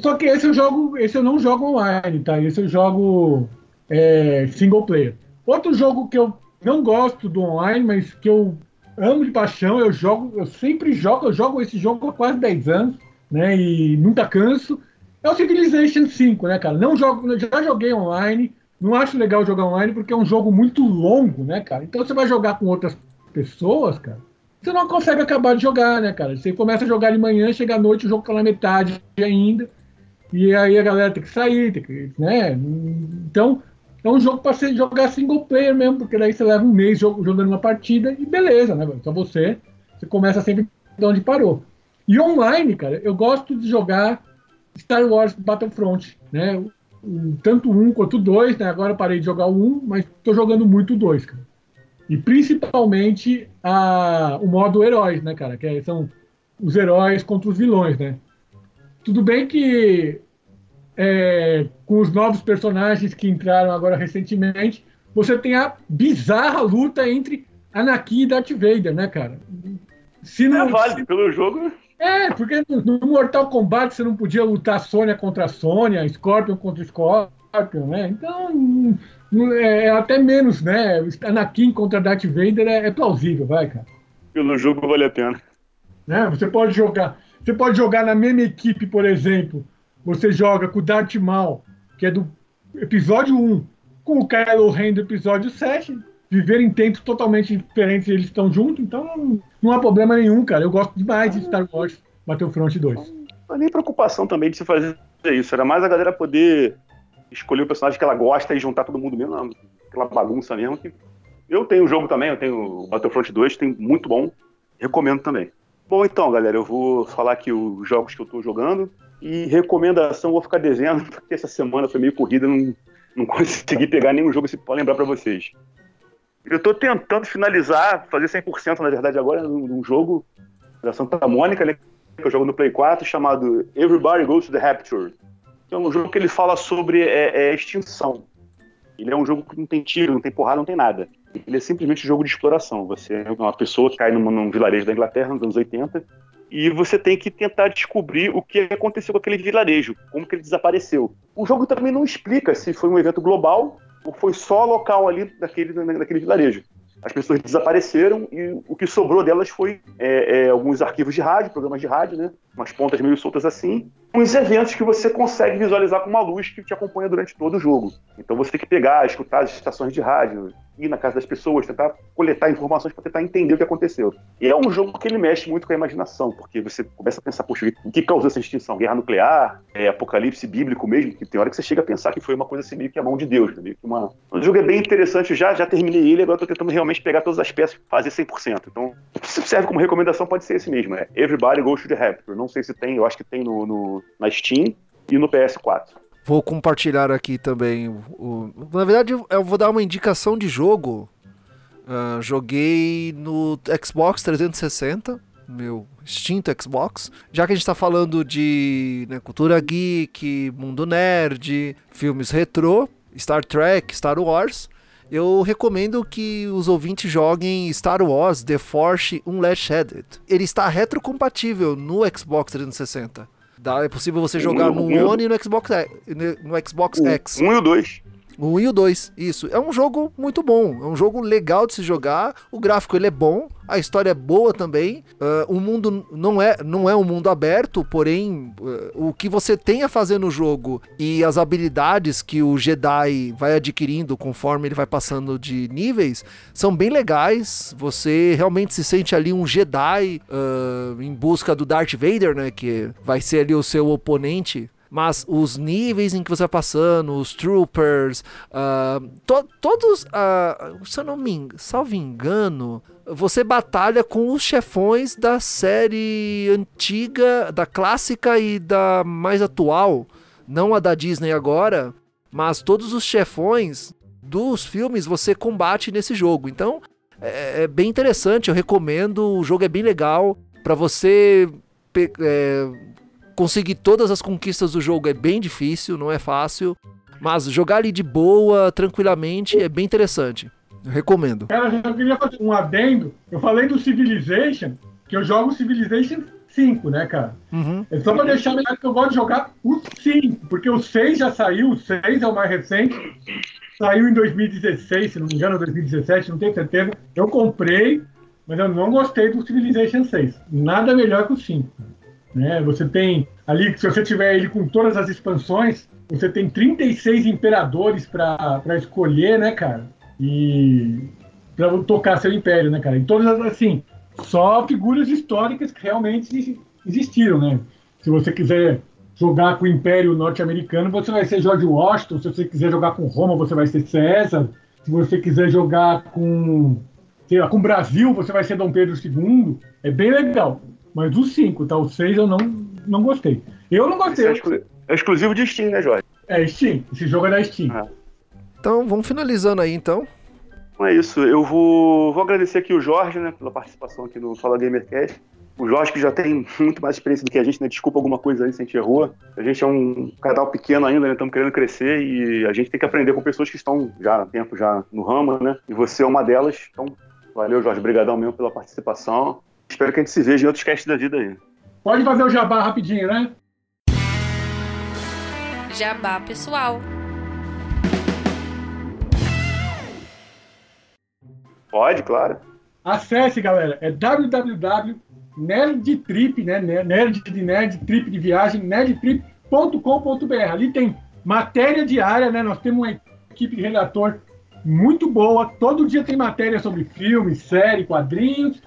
Só que esse eu jogo, esse eu não jogo online, tá? Esse eu jogo é, single player. Outro jogo que eu não gosto do online, mas que eu amo de paixão, eu jogo, eu sempre jogo, eu jogo esse jogo há quase 10 anos, né? E nunca canso. É o Civilization 5, né, cara? Não jogo, já joguei online, não acho legal jogar online porque é um jogo muito longo, né, cara? Então você vai jogar com outras pessoas, cara, você não consegue acabar de jogar, né, cara? Você começa a jogar de manhã, chega à noite, o jogo tá na metade ainda. E aí a galera tem que sair, tem que, né? Então, é um jogo para você jogar single player mesmo, porque daí você leva um mês jogando uma partida e beleza, né? Só você, você começa sempre de onde parou. E online, cara, eu gosto de jogar Star Wars Battlefront, né? Tanto um quanto dois, né? Agora parei de jogar o um, mas estou jogando muito o dois, cara. E principalmente a, o modo heróis, né, cara? Que é, são os heróis contra os vilões, né? Tudo bem que é, com os novos personagens que entraram agora recentemente, você tem a bizarra luta entre Anakin e Darth Vader, né, cara? Se não, é válido pelo jogo. É, porque no Mortal Kombat você não podia lutar Sônia contra Sônia, Scorpion contra Scorpion, né? Então, é, é até menos, né? Anakin contra Darth Vader é, é plausível, vai, cara. Pelo jogo vale a pena. Né? Você pode jogar, você pode jogar na mesma equipe, por exemplo, você joga com o Darth Maul, que é do episódio 1, com o Kylo Ren do episódio 7, viver em tempos totalmente diferentes eles estão juntos, então não há problema nenhum, cara. Eu gosto demais de Star Wars Battlefront 2. Não nem preocupação também de se fazer isso, era mais a galera poder escolher o personagem que ela gosta e juntar todo mundo mesmo, aquela bagunça mesmo. Que... Eu tenho o jogo também, eu tenho o Battlefront 2, tem muito bom, recomendo também. Bom, então, galera, eu vou falar aqui os jogos que eu tô jogando. E recomendação, vou ficar devendo, porque essa semana foi meio corrida, não, não consegui pegar nenhum jogo para lembrar para vocês. Eu estou tentando finalizar, fazer 100% na verdade agora, num jogo da Santa Mônica, né, que eu jogo no Play 4, chamado Everybody Goes to the Rapture. É um jogo que ele fala sobre é, é, extinção. Ele é um jogo que não tem tiro, não tem porrada, não tem nada. ele é simplesmente um jogo de exploração. Você é uma pessoa que cai num vilarejo da Inglaterra nos anos 80 e você tem que tentar descobrir o que aconteceu com aquele vilarejo, como que ele desapareceu. O jogo também não explica se foi um evento global ou foi só local ali daquele, daquele vilarejo. As pessoas desapareceram e o que sobrou delas foi é, é, alguns arquivos de rádio, programas de rádio, né? Umas pontas meio soltas assim. Uns eventos que você consegue visualizar com uma luz que te acompanha durante todo o jogo. Então você tem que pegar, escutar as estações de rádio, ir na casa das pessoas, tentar coletar informações para tentar entender o que aconteceu. E é um jogo que ele mexe muito com a imaginação, porque você começa a pensar, poxa, o que causou essa extinção? Guerra nuclear, é, apocalipse bíblico mesmo, que tem hora que você chega a pensar que foi uma coisa assim meio que a mão de Deus. Né? Meio que uma... O jogo é bem interessante, já, já terminei ele, agora estou tentando realmente pegar todas as peças e fazer 100%. Então, se serve como recomendação, pode ser esse mesmo, é Everybody Goes to the Rapture. Não sei se tem, eu acho que tem no, no na Steam e no PS4. Vou compartilhar aqui também. O... Na verdade, eu vou dar uma indicação de jogo. Uh, joguei no Xbox 360, meu extinto Xbox. Já que a gente está falando de né, cultura geek, mundo nerd, filmes retrô, Star Trek, Star Wars. Eu recomendo que os ouvintes joguem Star Wars The Force Unleashed. Ele está retrocompatível no Xbox 360. Dá, é possível você jogar no One e no Xbox, no Xbox X. Um e o dois. O 1 e o 2, isso. É um jogo muito bom, é um jogo legal de se jogar. O gráfico ele é bom, a história é boa também. Uh, o mundo não é, não é um mundo aberto, porém, uh, o que você tem a fazer no jogo e as habilidades que o Jedi vai adquirindo conforme ele vai passando de níveis são bem legais. Você realmente se sente ali um Jedi uh, em busca do Darth Vader, né? Que vai ser ali o seu oponente mas os níveis em que você vai passando, os troopers, uh, to, todos, uh, se eu não me salvo engano, você batalha com os chefões da série antiga, da clássica e da mais atual, não a da Disney agora, mas todos os chefões dos filmes você combate nesse jogo. Então é, é bem interessante, eu recomendo. O jogo é bem legal para você é, conseguir todas as conquistas do jogo é bem difícil, não é fácil. Mas jogar ali de boa, tranquilamente, é bem interessante. Eu recomendo. Cara, eu queria fazer um adendo. Eu falei do Civilization, que eu jogo Civilization 5, né, cara? Uhum. É só pra deixar claro que eu gosto de jogar o 5, porque o 6 já saiu, o 6 é o mais recente. Saiu em 2016, se não me engano, 2017, não tenho certeza. Eu comprei, mas eu não gostei do Civilization 6. Nada melhor que o 5. Né? Você tem ali, se você tiver ele com todas as expansões, você tem 36 imperadores para escolher, né, cara? E para tocar seu império, né, cara? E todas assim, só figuras históricas que realmente existiram, né? Se você quiser jogar com o Império Norte-Americano, você vai ser George Washington. Se você quiser jogar com Roma, você vai ser César. Se você quiser jogar com, sei lá, com o Brasil, você vai ser Dom Pedro II. É bem legal. Mas os 5, tá? Os 6 eu não, não gostei. Eu não gostei. É, exclu é, exclusivo de Steam, né, Jorge? É, Steam. Esse jogo é da Steam. Ah. Então, vamos finalizando aí, então. Então é isso. Eu vou, vou agradecer aqui o Jorge, né, pela participação aqui no Fala Gamercast. O Jorge, que já tem muito mais experiência do que a gente, né? Desculpa alguma coisa aí se a gente errou. A gente é um canal pequeno ainda, né? Estamos querendo crescer e a gente tem que aprender com pessoas que estão já há tempo já no ramo, né? E você é uma delas. Então, valeu, Jorge. Obrigadão mesmo pela participação. Espero que a gente se veja em outros casts da vida aí. Pode fazer o jabá rapidinho, né? Jabá pessoal. Pode, claro. Acesse, galera. É www.nerdtrip, né? Nerd de nerd, trip de viagem, nerdtrip.com.br. Ali tem matéria diária, né? Nós temos uma equipe de redator muito boa. Todo dia tem matéria sobre filmes, série, quadrinhos.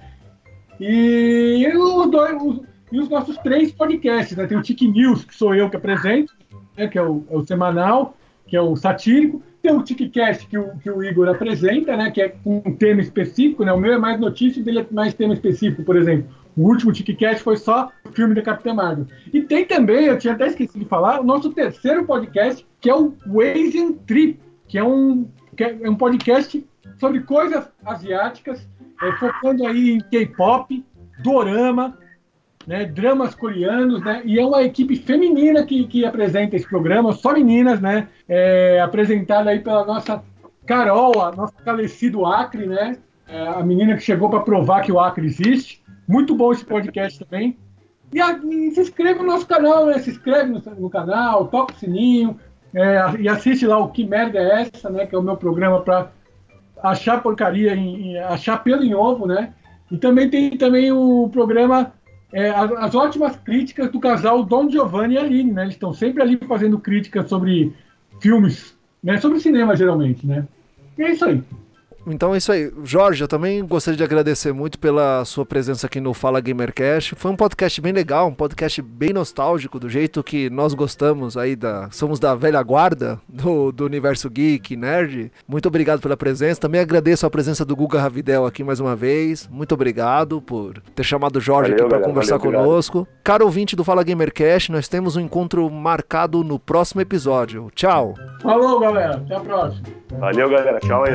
E os, dois, os, e os nossos três podcasts, né? Tem o Tic News, que sou eu que apresento, né? que é o, é o semanal, que é o satírico. Tem o TicCast, que o, que o Igor apresenta, né? Que é um tema específico, né? O meu é mais notícia, o dele é mais tema específico, por exemplo. O último TicCast foi só o filme da Capitã Marvel. E tem também, eu tinha até esquecido de falar, o nosso terceiro podcast, que é o Asian Trip, que é um, que é um podcast sobre coisas asiáticas é, focando aí em K-pop, dorama, né, dramas coreanos, né, e é uma equipe feminina que, que apresenta esse programa, só meninas, né, é, apresentada aí pela nossa Carol, a nosso falecido Acre, né? É, a menina que chegou para provar que o Acre existe. Muito bom esse podcast também. E, a, e se inscreva no nosso canal, né? Se inscreve no, no canal, toca o sininho é, e assiste lá o Que Merda é Essa, né? Que é o meu programa para achar porcaria, em, em, achar pelo em ovo, né? E também tem também o programa é, as, as, ótimas críticas do casal Don Giovanni e Aline, né? Eles estão sempre ali fazendo críticas sobre filmes, né? Sobre cinema, geralmente, né? E é isso aí. Então é isso aí. Jorge, eu também gostaria de agradecer muito pela sua presença aqui no Fala Gamercast. Foi um podcast bem legal, um podcast bem nostálgico, do jeito que nós gostamos aí da. Somos da velha guarda do, do universo geek, nerd. Muito obrigado pela presença. Também agradeço a presença do Guga Ravidel aqui mais uma vez. Muito obrigado por ter chamado o Jorge valeu, aqui para conversar valeu, conosco. Obrigado. Caro ouvinte do Fala Gamercast, nós temos um encontro marcado no próximo episódio. Tchau. Falou, galera. Até a próxima. Valeu, galera. Tchau aí.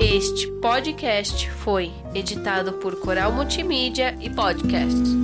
Este podcast foi editado por Coral Multimídia e Podcasts.